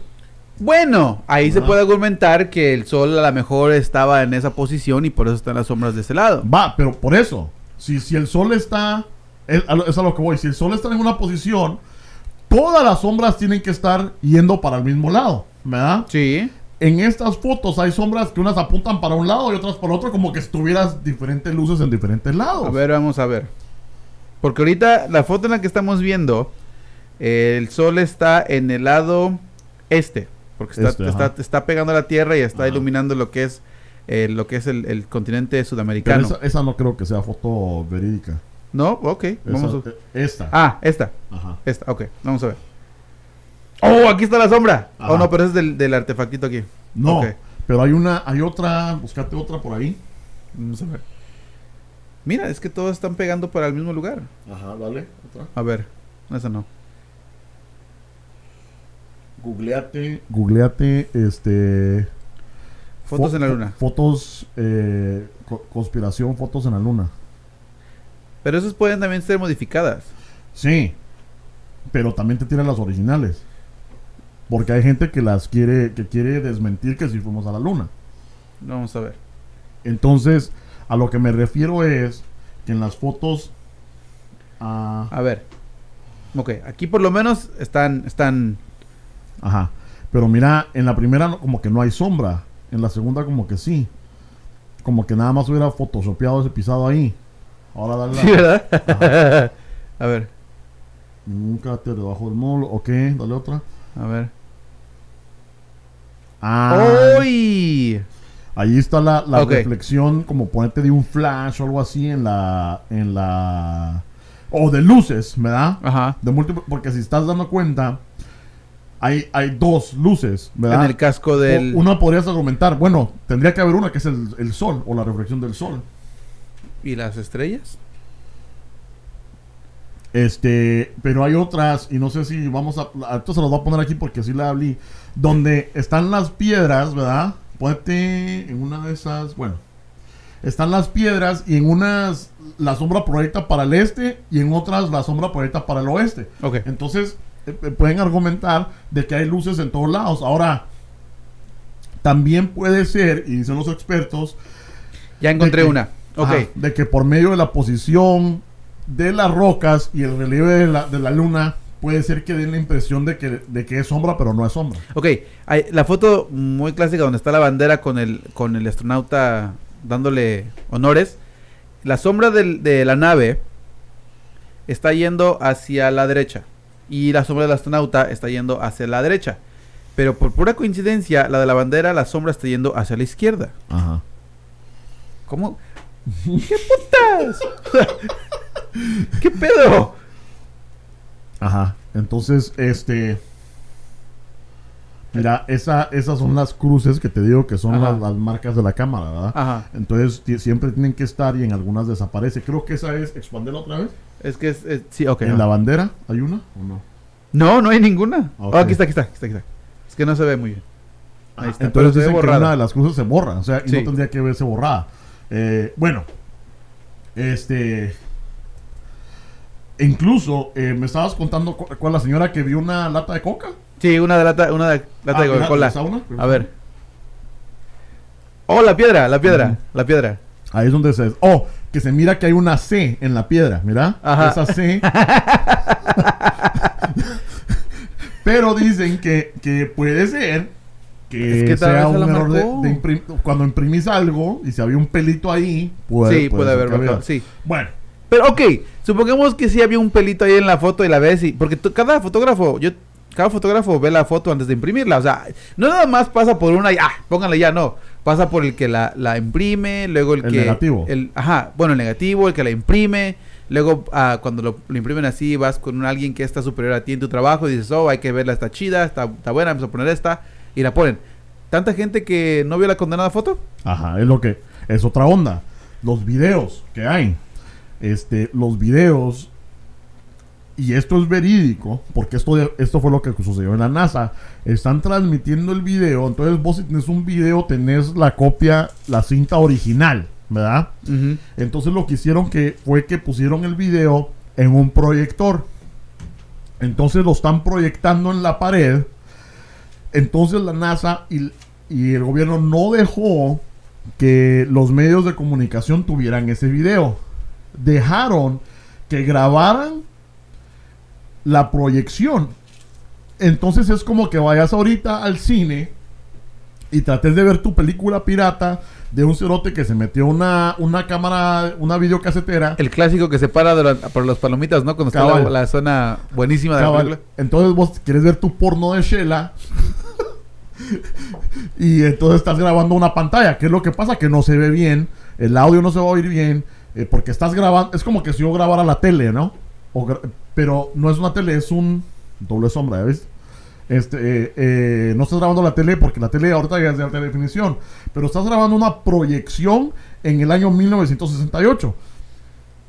Bueno, ahí se puede argumentar que el sol a lo mejor estaba en esa posición y por eso están las sombras de ese lado. Va, pero por eso, si, si el sol está, es a, lo, es a lo que voy, si el sol está en una posición, todas las sombras tienen que estar yendo para el mismo lado, ¿verdad? Sí. En estas fotos hay sombras que unas apuntan para un lado y otras para otro, como que estuvieras diferentes luces en diferentes lados. A ver, vamos a ver. Porque ahorita la foto en la que estamos viendo, eh, el sol está en el lado este. Porque está, Este, está, está pegando a la tierra y está Ajá. iluminando lo que es eh, lo que es el, el continente sudamericano. esa, esa no creo que sea foto verídica. ¿No? Ok. Esa- Vamos a... eh, Esta. Ah, esta. Ajá. Esta, ok. Vamos a ver. ¡Oh! Aquí está la sombra. Ajá. Oh, no, pero ese es del, del artefactito aquí. No, pero hay una, hay otra, buscate otra por ahí. Vamos a ver. Mira, es que todos están pegando para el mismo lugar. Ajá, dale, otra. A ver. Esa no. Googleate, googleate, este... Fotos Fo- en la luna. Fotos, eh, co- conspiración, fotos en la luna. Pero esas pueden también ser modificadas. Sí, pero también te tiran las originales. Porque hay gente que las quiere, que quiere desmentir que si fuimos a la luna. Vamos a ver. Entonces, a lo que me refiero es que en las fotos... ah, A ver. Ok, aquí por lo menos están, están. ajá. Pero mira, en la primera como que no hay sombra. En la segunda como que sí. Como que nada más hubiera photoshopeado ese pisado ahí. Ahora dale la- Sí, ¿verdad? (laughs) a ver, Ningún cráter debajo del molo. Ok, dale otra. a ver. Ah, ¡Uy! ahí está la, la reflexión, como ponerte de un flash o algo así en la. En la. O de luces, ¿verdad? Ajá. De múltiples. Porque si estás dando cuenta, hay, hay dos luces, ¿verdad? En el casco del. O- Una podrías argumentar, bueno, tendría que haber una que es el, el sol o la reflexión del sol. ¿Y las estrellas? Este, pero hay otras, y no sé si vamos a. Esto se los voy a poner aquí porque así la hablé. Donde están las piedras, ¿verdad? Ponete en una de esas. Bueno, están las piedras y en unas la sombra proyecta para el este y en otras la sombra proyecta para el oeste. Ok. Entonces, eh, eh, pueden argumentar de que hay luces en todos lados. Ahora, también puede ser, y dicen los expertos, Ya encontré que- una. Ajá, de que por medio de la posición de las rocas y el relieve de la, de la luna, puede ser que den la impresión de que, de que es sombra, pero no es sombra. Ok. Hay, la foto muy clásica donde está la bandera con el, con el astronauta dándole honores. La sombra del- de la nave está yendo hacia la derecha. Y la sombra del astronauta está yendo hacia la derecha. Pero por pura coincidencia, la de la bandera, la sombra está yendo hacia la izquierda. Ajá. ¿Cómo? ¿Qué putas? ¿Qué pedo? Ajá. Entonces, este. Mira, esa, esas son las cruces que te digo que son las, las marcas de la cámara, ¿verdad? Ajá. Entonces siempre tienen que estar y en algunas desaparece. Creo que esa es, expandela otra vez. Es que es, es- sí, ok. en no. la bandera, ¿hay una o no? No, no hay ninguna. Ok. Oh, aquí está, aquí está, aquí está, aquí está. Es que no se ve muy bien. Ahí Ajá, está, Entonces dicen que una de las cruces se borra, o sea, y Sí. no tendría que verse borrada. Eh, bueno, este. Incluso eh, me estabas contando cu- cuál la señora que vio una lata de coca. Sí, una de lata, una de lata Ah, de mira, Coca-Cola. ¿está una? A ver. Oh, la piedra, la piedra, la piedra. Ahí es donde se. Oh, que se mira que hay una C en la piedra, mira. Ajá. Esa C. (laughs) (laughs) Pero dicen que, que puede ser que, Es que sea un error de, marcó. de imprim- cuando imprimís algo y si había un pelito ahí, puede, sí, puede, haber había. sí. Bueno, Pero ok, supongamos que sí había un pelito ahí en la foto y la ves y... Porque cada fotógrafo, yo... Cada fotógrafo ve la foto antes de imprimirla, o sea, no nada más pasa por una y ah, pónganle ya, no. Pasa por el que la, la imprime, luego el, El que... negativo. El, ajá, bueno, el negativo, el que la imprime, luego ah, cuando lo, lo imprimen así, vas con un- alguien que está superior a ti en tu trabajo y dices, oh, hay que verla, está chida, está, está buena, vamos a poner esta, y la ponen. ¿Tanta gente que no vio la condenada foto? Ajá, es lo que es otra onda. Los videos que hay, este, los videos y esto es verídico, porque esto, esto fue lo que sucedió en la NASA. Están transmitiendo el video, entonces vos si tenés un video tenés la copia, la cinta original, ¿verdad? Entonces lo que hicieron que fue que pusieron el video en un proyector. Entonces lo están proyectando en la pared. Entonces la NASA y, y el gobierno no dejó que los medios de comunicación tuvieran ese video. Dejaron que grabaran la proyección. Entonces es como que vayas ahorita al cine y trates de ver tu película pirata de un cerote que se metió una, una cámara, una videocasetera. El clásico que se para de la- por las palomitas, ¿no? Cuando está la, la zona buenísima de la película. Entonces vos quieres ver tu porno de Shela. (laughs) y entonces estás grabando una pantalla. ¿Qué es lo que pasa? Que no se ve bien. El audio no se va a oír bien. eh, porque estás grabando. Es como que si yo grabara la tele, ¿no? Pero no es una tele, es un doble sombra, ¿ves? Este, eh, eh, no estás grabando la tele porque la tele ahorita ya es de alta definición. Pero estás grabando una proyección en el año 1968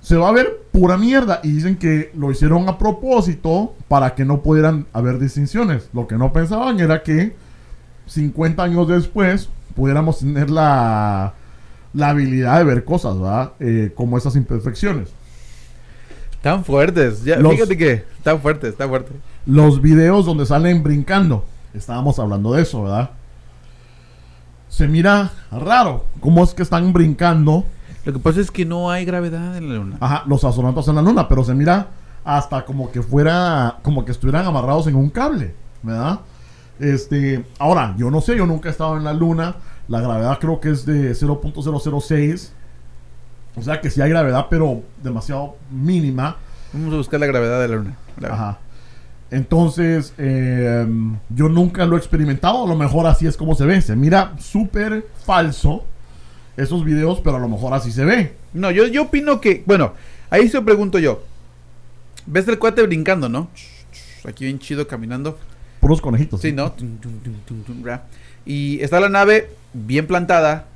se va a ver pura mierda. Y dicen que lo hicieron a propósito para que no pudieran haber distinciones. Lo que no pensaban era que 50 años después pudiéramos tener la, la habilidad de ver cosas, ¿verdad? Eh, como esas imperfecciones. Tan fuertes. Ya, Los- Fíjate que tan fuertes, tan fuertes. Los videos donde salen brincando. Estábamos hablando de eso, ¿verdad? Se mira raro. ¿Cómo es que están brincando? Lo que pasa es que no hay gravedad en la luna. Ajá, los astronautas en la luna, pero se mira hasta como que fuera, como que estuvieran amarrados en un cable, ¿verdad? Este, ahora, yo no sé, yo nunca he estado en la luna, la gravedad creo que es de 0.006, o sea que sí hay gravedad, pero demasiado mínima, Vamos a buscar la gravedad de la luna. La- ajá. Entonces, eh, yo nunca lo he experimentado, a lo mejor así es como se ve, se mira súper falso esos videos, pero a lo mejor así se ve. No, yo, yo opino que, bueno, ahí se pregunto yo. ¿Ves el cuate brincando, no? Aquí bien chido caminando. Puros conejitos. Sí, ¿no? Y está la nave bien plantada.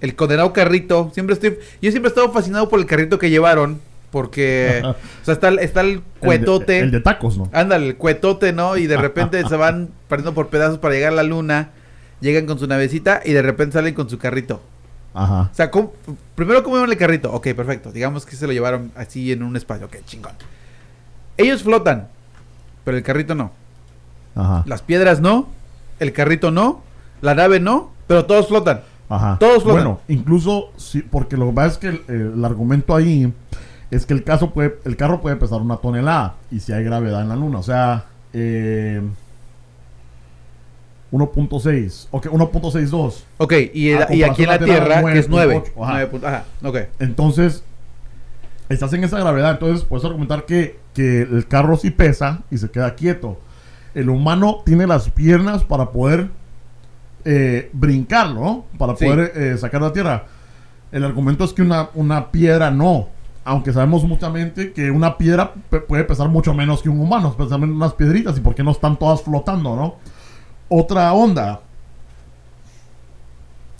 El condenado carrito. Siempre estoy. Yo siempre he estado fascinado por el carrito que llevaron. Porque. (laughs) o sea, está, el- está el El de- cuetote. el de tacos, ¿no? Ándale, el cuetote, ¿no? Y de repente (laughs) se van partiendo por pedazos para llegar a la luna. Llegan con su navecita y de repente salen con su carrito. Ajá. O sea, ¿cómo- primero, ¿cómo el carrito? Ok, perfecto. Digamos que se lo llevaron así en un espacio. Ok, chingón. Ellos flotan, pero el carrito no. Ajá. Las piedras no, el carrito no, la nave no, pero todos flotan. Ajá. Todos flotan. Bueno, incluso sí, porque lo que pasa es que el, el argumento ahí es que el caso puede, el carro puede pesar una tonelada y si hay gravedad en la luna, o sea, eh, 1.6, ok, 1.62. Ok, y, A y aquí en la Tierra, que es 9. 9.8, ajá. Ajá. ok. Entonces, estás en esa gravedad, entonces puedes argumentar que, que el carro sí pesa y se queda quieto. El humano tiene las piernas para poder eh, brincar, ¿no? Para Sí. poder eh, sacar la tierra. El argumento es que una, una piedra no. Aunque sabemos mutuamente que una piedra pe- puede pesar mucho menos que un humano, especialmente unas piedritas, y por qué no están todas flotando, ¿no? Otra onda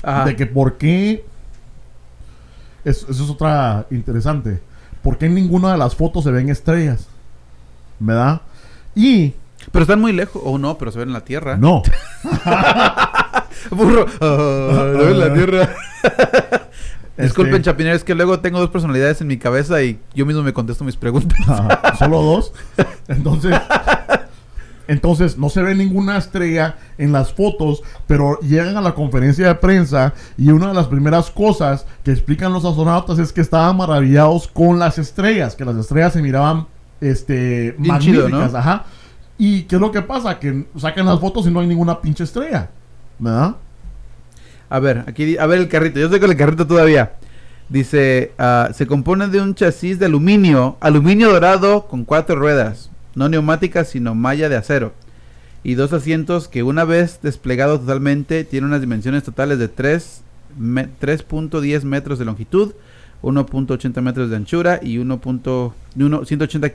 Ajá. de que por qué es- eso es otra interesante por qué en ninguna de las fotos se ven estrellas ¿verdad? y Pero están muy lejos. O no, pero se ven en la Tierra. no (laughs) Burro. Ah, se ven en la Tierra. (laughs) Disculpen, Este, chapineros, es que luego tengo dos personalidades en mi cabeza y yo mismo me contesto mis preguntas. ajá, solo dos entonces entonces no se ve ninguna estrella en las fotos pero llegan a la conferencia de prensa y una de las primeras cosas que explican los astronautas es que estaban maravillados con las estrellas que las estrellas se miraban este Bien chido, magníficas ¿no? ajá ¿Y qué es lo que pasa? Que sacan las fotos y no hay ninguna pinche estrella. ¿Verdad? A ver, aquí, a ver el carrito. Yo estoy con el carrito todavía. Dice, ah, se compone de un chasis de aluminio, aluminio dorado con cuatro ruedas, no neumáticas sino malla de acero, y dos asientos que una vez desplegado totalmente tiene unas dimensiones totales de 3 me- 3.10 metros de longitud, 1.80 metros de anchura y 1. punto- y uno- 180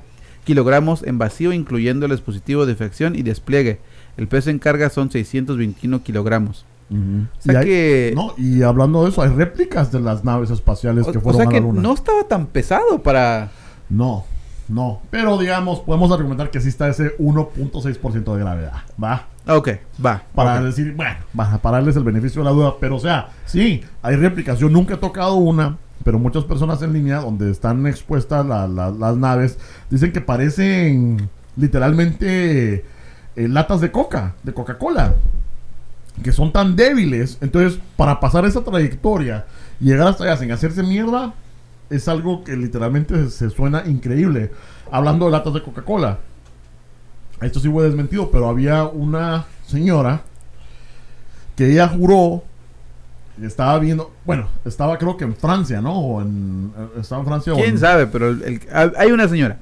kilogramos en vacío incluyendo el dispositivo de fricción y despliegue. El peso en carga son 621 kilogramos. O sea y hay- que- No, y hablando de eso, hay réplicas de las naves espaciales O, que o fueron sea a la luna. no estaba tan pesado para... No, no. Pero digamos, podemos argumentar que sí está ese 1.6% de gravedad. ¿Va? Ok, va. Para decir, bueno, para darles el beneficio de la duda. Pero, o sea, sí, hay réplicas. Yo nunca he tocado una, pero muchas personas en línea donde están expuestas la- la- las naves dicen que parecen literalmente eh, latas de coca, de Coca-Cola. Que son tan débiles. Entonces, para pasar esa trayectoria y llegar hasta allá sin hacerse mierda, es algo que literalmente se suena increíble. Hablando de latas de Coca-Cola. Esto sí fue desmentido, pero había una señora que ella juró estaba viendo, bueno, estaba creo que en Francia, ¿no? O en, eh, estaba en Francia o ¿Quién en- sabe? Pero el- el- ha- hay una señora.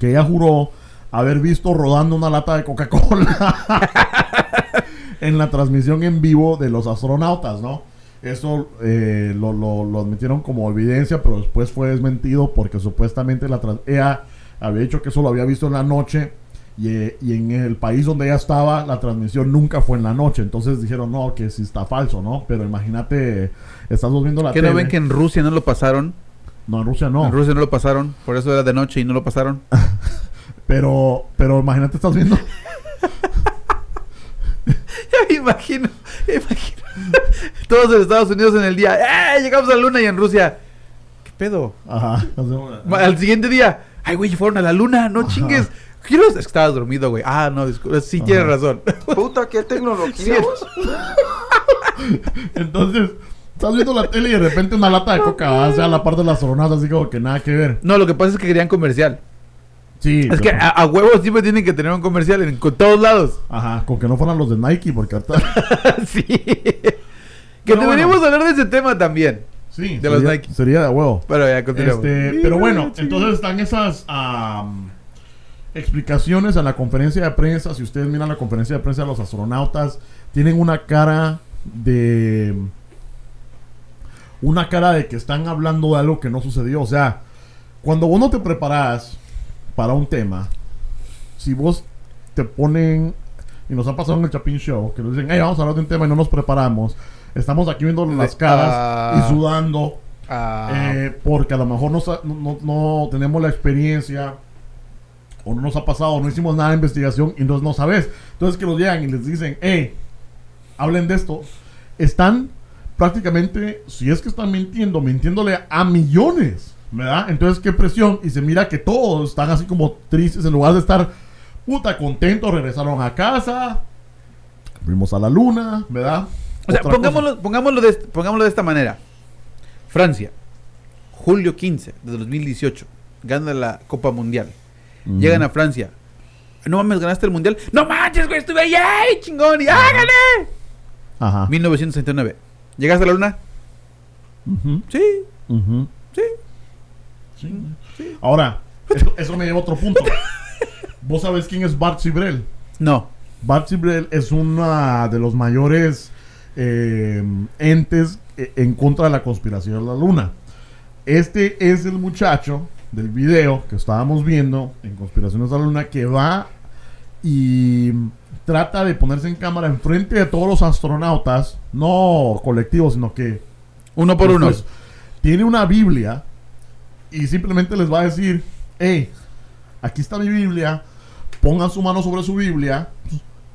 que ella juró haber visto rodando una lata de Coca-Cola (laughs) en la transmisión en vivo de los astronautas, ¿no? Eso eh, lo, lo- lo admitieron como evidencia, pero después fue desmentido porque supuestamente la ella había dicho que eso lo había visto en la noche y, eh, y en el país donde ella estaba la transmisión nunca fue en la noche. Entonces dijeron, no, que sí está falso, ¿no? Pero imagínate, estamos viendo la ¿Que tele. no ven que en Rusia no lo pasaron? No, en Rusia no. En Rusia no lo pasaron. Por eso era de noche y no lo pasaron. (laughs) Pero, pero imagínate, estás viendo... (laughs) Ya me imagino, imagino. (laughs) Todos en Estados Unidos en el día. ¡Eh! Llegamos a la luna y en Rusia. ¿Qué pedo? Ajá. Al siguiente día. Ay, güey, fueron a la luna. No chingues. Es que estabas dormido, güey. Ah, no, disculpa. Sí, tienes razón. Puta, qué tecnología. (laughs) Entonces, estás viendo la tele y de repente una lata de coca va hacia la parte de las astronautas, así como que nada que ver. No, lo que pasa es que querían comercial. Sí. Es que a, a huevos siempre tienen que tener un comercial en con todos lados. Ajá, con que no fueran los de Nike, porque ahorita. (laughs) sí. Que No, deberíamos bueno. hablar de ese tema también. Sí, De los Nike. sería de huevo. Pero ya continuamos. Este, pero bueno, entonces están esas explicaciones en la conferencia de prensa. Si ustedes miran la conferencia de prensa de los astronautas, tienen una cara de. Una cara de que están hablando de algo que no sucedió. O sea, cuando vos no te preparas para un tema, si vos te ponen. Y nos ha pasado en el Chapin Show, que nos dicen, hey, vamos a hablar de un tema y no nos preparamos. Estamos aquí viendo las caras ah. y sudando. Ah, Eh, porque a lo mejor no tenemos la experiencia o no nos ha pasado, no hicimos nada de investigación y entonces no sabes. Entonces que los llegan y les dicen, hey, hablen de esto. Están prácticamente, si es que están mintiendo, mintiéndole a millones, ¿verdad? Entonces qué presión y se mira que todos están así como tristes en lugar de estar puta contentos, regresaron a casa, fuimos a la luna, ¿verdad? o sea, pongámoslo, pongámoslo, de, pongámoslo de esta manera. Francia, julio 15 de 2018, gana la Copa Mundial. Llegan a Francia. No mames, ganaste el mundial. No manches, güey, estuve ahí, ¡ay, chingón! ¡Y ¡ah, gané! Ajá. 1969. ¿Llegaste a la luna? Sí, sí. Sí. Ahora, eso, eso me lleva a otro punto. (laughs) ¿Vos sabés quién es Bart Sibrel? No. Bart Sibrel es uno de los mayores eh, entes eh, en contra de la conspiración de la luna. Este es el muchacho del video que estábamos viendo en Conspiraciones de la Luna que va y trata de ponerse en cámara enfrente de todos los astronautas, no colectivos, sino que Uno por uno. Después, tiene una Biblia y simplemente les va a decir, hey, aquí está mi Biblia, pongan su mano sobre su Biblia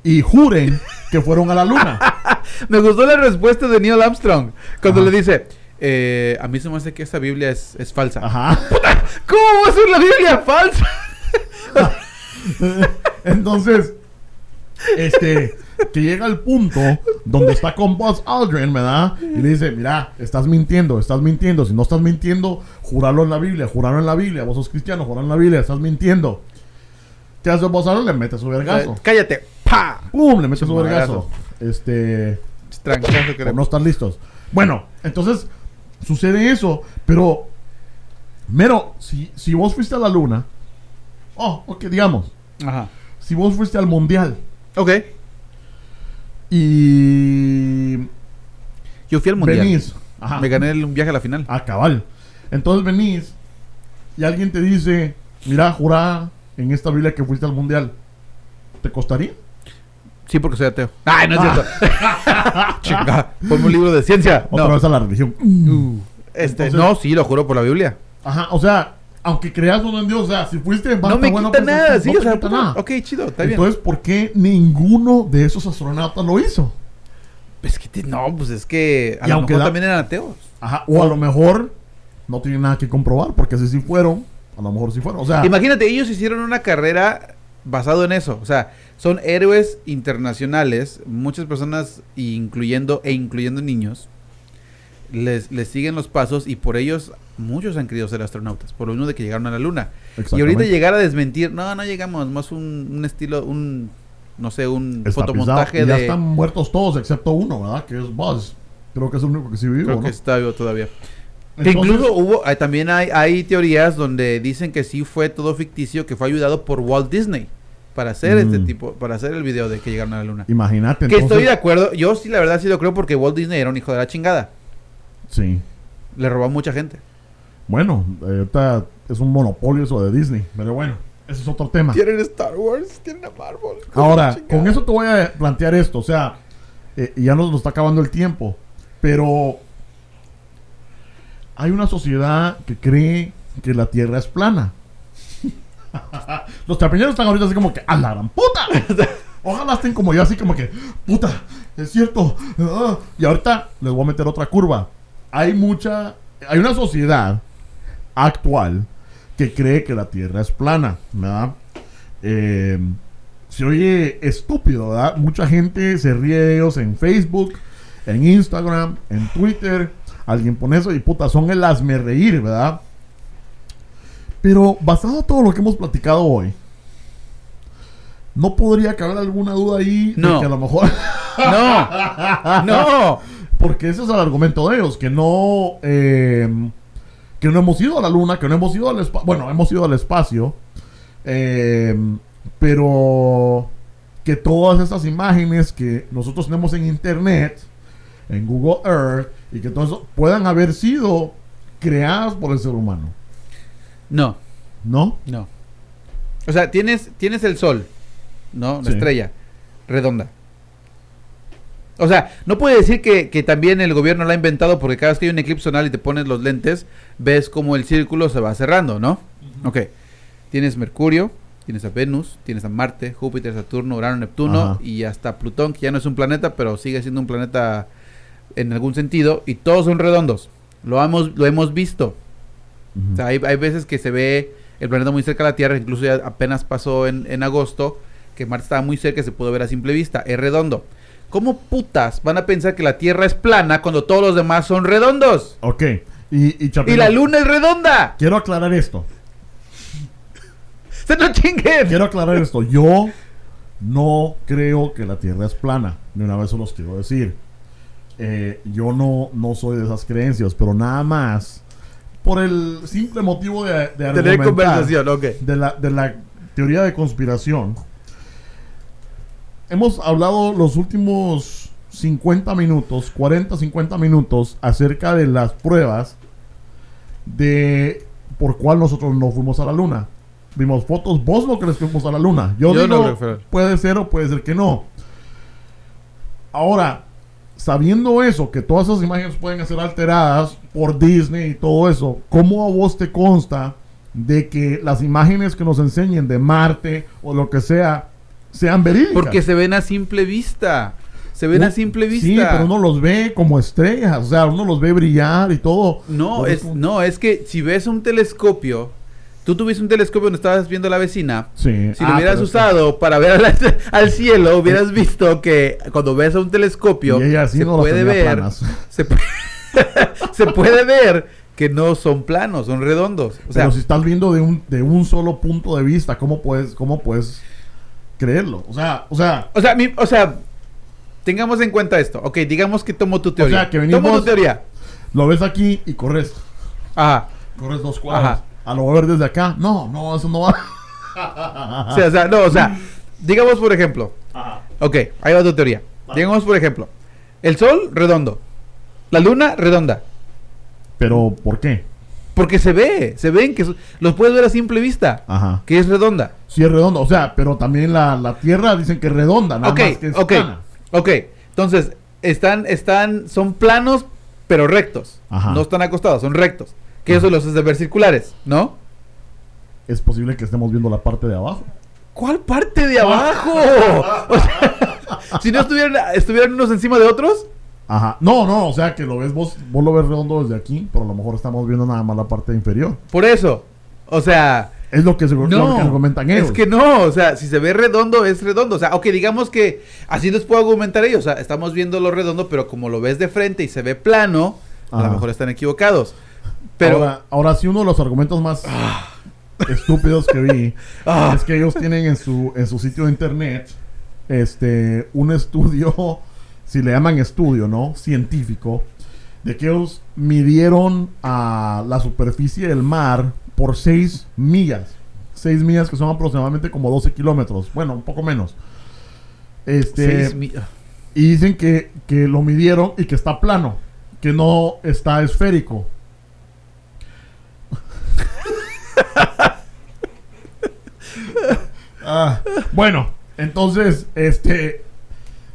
y juren que fueron a la luna. (laughs) Me gustó la respuesta de Neil Armstrong cuando Ajá. le dice: eh, A mí se me hace que esta Biblia es, es falsa. Ajá. (laughs) ¿Cómo va a ser la Biblia falsa? (laughs) Entonces, este, que llega al punto donde está con Buzz Aldrin, ¿verdad? Y le dice, mira, estás mintiendo, estás mintiendo. Si no estás mintiendo, juralo en la Biblia, juralo en la Biblia. Vos sos cristiano, juralo en la Biblia, estás mintiendo. ¿Qué hace Bolsonaro? Le mete su vergazo. Cállate. ¡Pa! ¡Pum! Le mete Su vergazo. Este. Trancazo que no estar listos. Bueno, entonces sucede eso, pero mero, si, si vos fuiste a la luna, oh, ok, digamos, Ajá. si vos fuiste al mundial Ok. y Yo fui al mundial. venís, ajá, Me gané el- un viaje a la final. a cabal, entonces venís y alguien te dice, mira, jurá en esta Biblia que fuiste al mundial, ¿te costaría? Sí, porque soy ateo. Ay, no es cierto. (laughs) Chinga. Ponme un libro de ciencia. Otra No. vez a la religión. Este, Entonces- no, sí, lo juro por la Biblia. Ajá, o sea, aunque creas uno en Dios, o sea, si fuiste, va, No me quita pues, nada, no sí, o sea, quita puta, nada. ok, chido, está bien. Entonces, ¿por qué ninguno de esos astronautas lo hizo? Es que te- no, pues es que a Y lo aunque mejor da- también eran ateos. Ajá, o a lo mejor no tienen nada que comprobar, porque si sí fueron, a lo mejor sí fueron. O sea, Imagínate, ellos hicieron una carrera basado en eso. O sea, son héroes internacionales. Muchas personas, incluyendo e incluyendo niños, les, les siguen los pasos y por ellos muchos han querido ser astronautas. Por lo mismo de que llegaron a la luna. Y ahorita llegar a desmentir, no, no llegamos, más un, un estilo, un, no sé, un Está fotomontaje pisado. Y ya de... están muertos todos, excepto uno, ¿verdad? Que es Buzz. Creo que es el único que sí vive, Creo ¿no? que está vivo todavía. Que Entonces- incluso hubo, eh, también hay, hay teorías donde dicen que sí fue todo ficticio, que fue ayudado por Walt Disney para hacer este Mm. tipo, para hacer el video de que llegaron a la luna. Imagínate. que entonces- estoy de acuerdo, yo sí la verdad sí lo creo porque Walt Disney era un hijo de la chingada. Sí. Le robó a mucha gente. Bueno, eh, ahorita es un monopolio eso de Disney. Pero bueno, ese es otro tema. Tienen Star Wars, tienen a Marvel. Ahora, con eso te voy a plantear esto. O sea, eh, ya nos, nos está acabando el tiempo. Pero hay una sociedad que cree que la Tierra es plana. Los trapiñeros están ahorita así como que, ¡a la puta! Ojalá estén como yo, así como que, ¡puta! Es cierto. ah". Y ahorita les voy a meter otra curva. Hay mucha. Hay una sociedad actual que cree que la Tierra es plana, ¿verdad? Eh, se oye estúpido, ¿verdad? Mucha gente se ríe de ellos en Facebook, en Instagram, en Twitter. Alguien pone eso y puta, son el hazme reír, ¿verdad? Pero basado en todo lo que hemos platicado hoy, ¿no podría caber alguna duda ahí de No. que a lo mejor... No, (laughs) no. Porque ese es el argumento de ellos, que no... eh, que no hemos ido a la luna, que no hemos ido al espacio. Bueno, hemos ido al espacio. eh, pero que todas estas imágenes que nosotros tenemos en internet, en Google Earth, y que todo eso puedan haber sido creadas por el ser humano. No, ¿No? no. O sea, tienes, tienes el sol, ¿no? La Sí. estrella, redonda. O sea, no puede decir que, que también el gobierno la ha inventado porque cada vez que hay un eclipse solar y te pones los lentes, ves como el círculo se va cerrando, ¿no? Ok. Tienes Mercurio, tienes a Venus, tienes a Marte, Júpiter, Saturno, Urano, Neptuno Ajá. y hasta Plutón, que ya no es un planeta, pero sigue siendo un planeta en algún sentido, y todos son redondos. Lo hemos, lo hemos visto. Ujú. O sea, hay, hay veces que se ve el planeta muy cerca de la Tierra, incluso ya apenas pasó en, en agosto, que Marte estaba muy cerca y se pudo ver a simple vista, es redondo. ¿Cómo putas van a pensar que la Tierra es plana cuando todos los demás son redondos? Ok. Y, y, Chapino, Y la Luna es redonda. Quiero aclarar esto. (laughs) ¡Se no chinguen! Quiero aclarar esto. Yo no creo que la Tierra es plana. De una vez se los quiero decir. Eh, yo no, no soy de esas creencias, pero nada más por el simple motivo de, de Tener conversación, ok. de la, de la teoría de conspiración. Hemos hablado los últimos 50 minutos, 40, 50 minutos acerca de las pruebas de por cuál nosotros no fuimos a la luna. Vimos fotos, vos no crees que fuimos a la luna. Yo, Yo no digo, fuera. puede ser o puede ser que no. Ahora, sabiendo eso, que todas esas imágenes pueden ser alteradas por Disney y todo eso, ¿cómo a vos te consta de que las imágenes que nos enseñen de Marte o lo que sea sean verídicas? Porque se ven a simple vista. Se ven a simple vista. Sí, pero uno los ve como estrellas, o sea, uno los ve brillar y todo. No, es, como- no, es que si ves un telescopio, tú tuviste un telescopio donde estabas viendo a la vecina. Sí. Si Ah, lo hubieras es que- usado para ver la- (laughs) al cielo, hubieras visto que cuando ves a un telescopio se no puede ver, (laughs) se, pu- (laughs) se puede ver que no son planos, son redondos. O sea, Pero si estás viendo de un, de un solo punto de vista, ¿cómo puedes, cómo puedes creerlo? O sea, o sea, o sea, mi- o sea, tengamos en cuenta esto. Ok, digamos que tomo tu teoría. sea, que venimos- Tomo tu teoría. lo ves aquí y corres, Ajá. corres dos cuadras. Ajá. A lo ver desde acá, no, no, eso no va. O sea, o sea, no, o sea, (laughs) digamos por ejemplo. Ok, ahí va tu teoría. Digamos por ejemplo, el sol redondo, la luna redonda. Pero, ¿por qué? Porque se ve, se ven que los puedes ver a simple vista, Ajá. que es redonda. Sí es redondo, o sea, pero también la, la Tierra dicen que es redonda, nada ok, más que es ok, plana. ok. Entonces, están, están, son planos, pero rectos. Ajá. No están acostados, son rectos. Que eso los hace ver circulares, ¿no? Es posible que estemos viendo la parte de abajo. ¿Cuál parte de abajo? (laughs) O sea, (laughs) si no estuvieran, estuvieran unos encima de otros. Ajá. No, no, o sea que lo ves vos, vos lo ves redondo desde aquí, pero a lo mejor estamos viendo nada más la parte inferior. Por eso. O sea, Es lo que, se, lo que no. argumentan ellos. Es que no, o sea, si se ve redondo, es redondo. O sea, ok, digamos que así les puedo argumentar ellos. O sea, estamos viendo lo redondo, pero como lo ves de frente y se ve plano, a lo mejor están equivocados. Pero. ahora, ahora sí uno de los argumentos más estúpidos que vi (laughs) Ah. es que ellos tienen en su en su sitio de internet este un estudio, si le llaman estudio, ¿no? Científico, de que ellos midieron a la superficie del mar por 6 millas. 6 millas que son aproximadamente como 12 kilómetros. Bueno, un poco menos. Este, seis mi- y dicen que, que lo midieron y que está plano, que no está esférico. (laughs) Ah, bueno, entonces, este,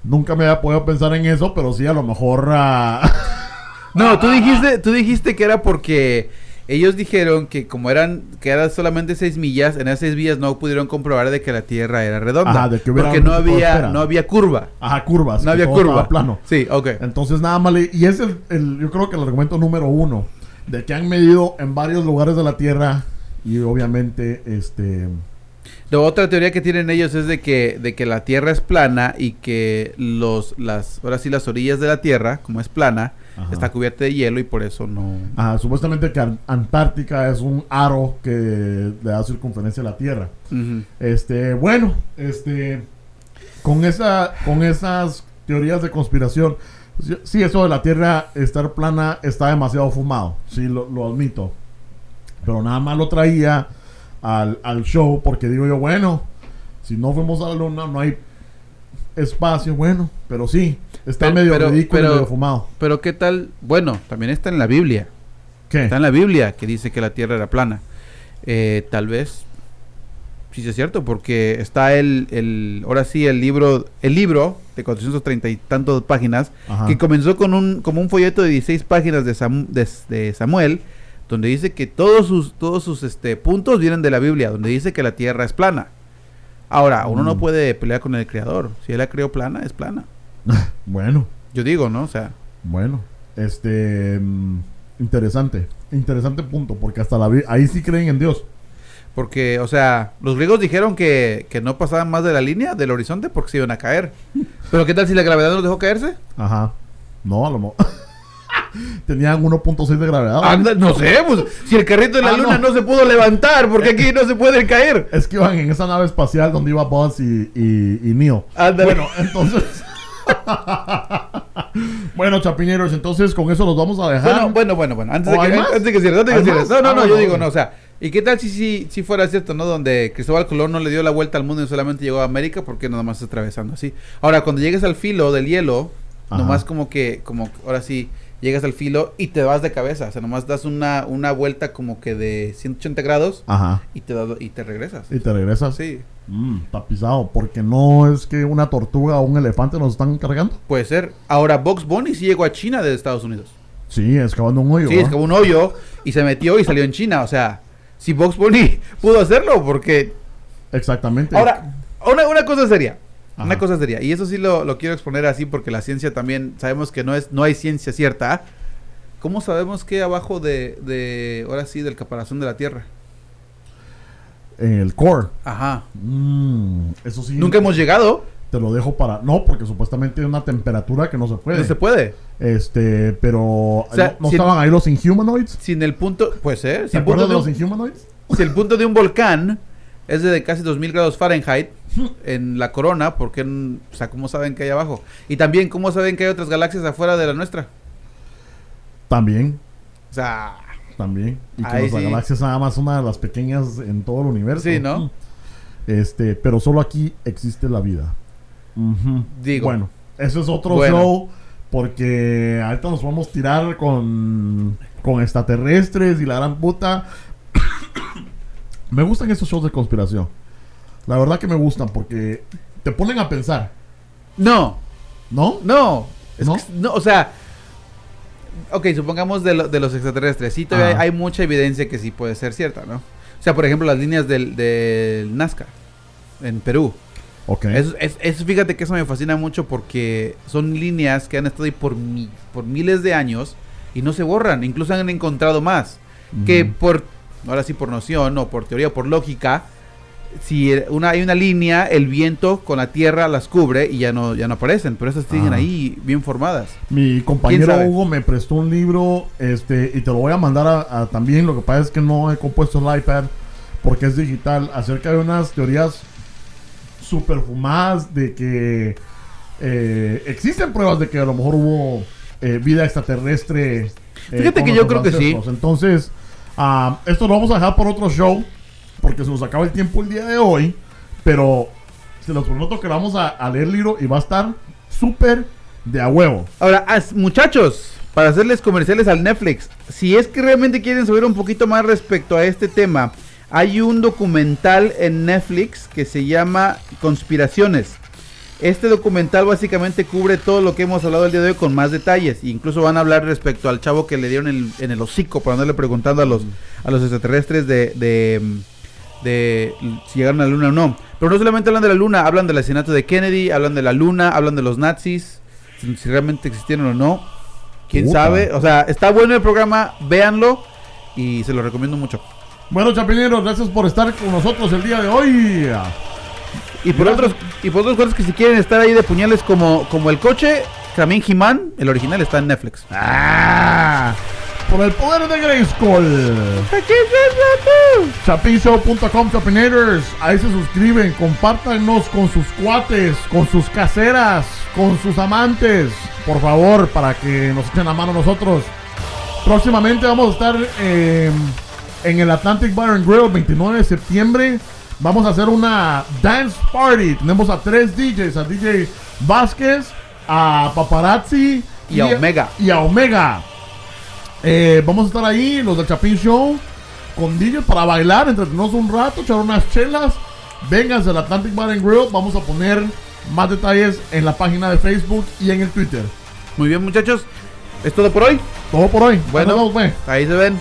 nunca me había podido pensar en eso, pero sí, a lo mejor... ah, (laughs) No, tú dijiste, tú dijiste que era porque ellos dijeron que como eran, que eran solamente seis millas, en esas seis millas no pudieron comprobar de que la Tierra era redonda. Ajá, de que porque no había, no había curva. Ajá, curvas. No había curva. plano. Sí, ok. Entonces nada más le- y es el, el- yo creo que el argumento número uno de que han medido en varios lugares de la Tierra y obviamente este La otra teoría que tienen ellos es de que, de que la Tierra es plana y que los, las, ahora sí las orillas de la Tierra, como es plana, Ajá. está cubierta de hielo y por eso no. supuestamente que An- Antártica es un aro que le da circunferencia a la Tierra. Este, bueno, este con esa con esas teorías de conspiración, sí- sí eso de la Tierra estar plana está demasiado fumado, sí lo, lo admito. Pero nada más lo traía al, al show porque digo yo, bueno, si no fuimos a la luna no hay espacio, bueno, pero sí, está Pero- medio pero- ridículo y pero- medio fumado. Pero qué tal, bueno, también está en la Biblia. ¿Qué? Está en la Biblia que dice que la Tierra era plana. Eh, tal vez sí sea cierto, porque está el, el, ahora sí, el libro, el libro de 430 y tantas páginas, Ajá. que comenzó con un, como un folleto de 16 páginas de, Sam- de, de Samuel, donde dice que todos sus, todos sus este, puntos vienen de la Biblia, donde dice que la Tierra es plana. Ahora, uno no Mm. puede pelear con el creador. Si él la creó plana, es plana. (laughs) Bueno. Yo digo, ¿no? O sea, Bueno, este mm, interesante, interesante punto, porque hasta la ahí sí creen en Dios. Porque, o sea, los griegos dijeron que, que no pasaban más de la línea del horizonte porque se iban a caer. (laughs) Pero ¿qué tal si la gravedad no los dejó caerse? Ajá. No, a lo mejor (laughs) tenían 1.6 de gravedad. Anda, no sé, pues si el carrito de la Ah, luna no. no. se pudo levantar, porque aquí no se puede caer. Es que iban en esa nave espacial donde iba Buzz y, y, y Neo. Ándale. Bueno, entonces. (laughs) bueno, chapineros, entonces con eso los vamos a dejar. Bueno, bueno, bueno, bueno. Antes ¿O de que, antes de que cierres, antes de ¿Hay que? No, no, no, Ah, yo digo, no, o sea, ¿y qué tal si, si, si fuera cierto, no? Donde Cristóbal Colón no le dio la vuelta al mundo y solamente llegó a América porque nada más está atravesando así. Ahora, cuando llegues al filo del hielo, Ajá. nomás como que, como ahora sí, llegas al filo y te vas de cabeza. O sea, nomás das una, una vuelta como que de 180 grados Ajá. y te, da- y te regresas. Y te regresas. Sí, Mm, está pisado. Porque no es que una tortuga o un elefante nos están cargando. puede ser. Ahora, Box Bunny sí llegó a China de Estados Unidos. Sí, excavando un hoyo. Sí, como un hoyo y se metió y salió en China. O sea, si Box Bunny (laughs) pudo hacerlo, porque Exactamente. Ahora, una, una cosa seria. Ajá. Una cosa seria. Y eso sí lo, lo quiero exponer así porque la ciencia también sabemos que no es no hay ciencia cierta. ¿Cómo sabemos que abajo de, de ahora sí del caparazón de la Tierra? En el core. Ajá. Mm, eso sí. Nunca hemos llegado, te lo dejo para. No, porque supuestamente hay una temperatura que no se puede. No se puede. Este, pero. sea, ¿No, estaban ahí los Inhumanoids? Sin el punto, puede ser, ¿Se sin punto de de un- los Inhumanoids? si el punto de un volcán es de casi 2000 grados Fahrenheit en la corona, porque, o sea, ¿cómo saben que hay abajo? Y también, ¿cómo saben que hay otras galaxias afuera de la nuestra? También, O sea, también. Y que nuestra sí. galaxia es nada más una de las pequeñas en todo el universo. Sí, ¿no? Este, pero solo aquí existe la vida. Digo. Bueno, eso es otro Bueno. show. Porque ahorita nos vamos a tirar con, con extraterrestres y la gran puta. Me gustan estos shows de conspiración. La verdad que me gustan porque te ponen a pensar, no, ¿no? no, es ¿No? que- no, o sea, ok, supongamos de, lo- de los extraterrestres, sí, todavía hay, mucha evidencia que sí puede ser cierta, ¿no? O sea, por ejemplo, las líneas del, del Nazca en Perú. Ok. Eso, es- fíjate que eso me fascina mucho porque son líneas que han estado ahí por, mi- por miles de años y no se borran. Incluso han encontrado más. Que por, ahora sí por noción o por teoría o por lógica, si una, hay una línea, el viento con la tierra las cubre y ya no, ya no aparecen. Pero esas siguen Ajá. ahí bien formadas. Mi compañero? Hugo me prestó un libro, este, y te lo voy a mandar a, a también. Lo que pasa es que no he compuesto el iPad porque es digital. Acerca de unas teorías super fumadas de que eh, existen pruebas de que a lo mejor hubo eh, vida extraterrestre. eh, Fíjate que yo creo que sí. Entonces, ah, esto lo vamos a dejar por otro show porque se nos acaba el tiempo el día de hoy. Pero se los prometo que vamos a, leer el libro y va a estar súper de a huevo. Ahora, muchachos, para hacerles comerciales al Netflix, si es que realmente quieren saber un poquito más respecto a este tema, hay un documental en Netflix que se llama Conspiraciones. Este documental básicamente cubre todo lo que hemos hablado el día de hoy con más detalles. Incluso van a hablar respecto al chavo que le dieron en, en el hocico por andarle preguntando a los, a los extraterrestres de, de, de si llegaron a la luna o no. Pero no solamente hablan de la luna, hablan del asesinato de Kennedy, hablan de la luna, hablan de los nazis, si, si realmente existieron o no. ¿Quién sabe? O sea, está bueno el programa, véanlo y se lo recomiendo mucho. Bueno, chapineros, gracias por estar con nosotros el día de hoy. Y por otros y por otros cosas que si quieren estar ahí de puñales como, como el coche, también He-Man, el original está en Netflix. Ah, por el poder de Grayskull. Chapinshow.com, Chapinators. Ahí se suscriben, compártanos con sus cuates, con sus caseras, con sus amantes. Por favor, para que nos echen la mano nosotros. Próximamente vamos a estar eh, en el Atlantic Bar and Grill, 29 de septiembre. Vamos a hacer una dance party. Tenemos a tres DJs, a DJ Vázquez, a Paparazzi Y a Omega. Y a Omega. Eh, vamos a estar ahí, los del Chapin Show, con DJs para bailar, entretenernos un rato, echar unas chelas. Vénganse al Atlantic Bar and Grill. Vamos a poner más detalles en la página de Facebook y en el Twitter. Muy bien, muchachos. Es todo por hoy. Todo por hoy. Bueno. Nos vemos, pues. Ahí se ven.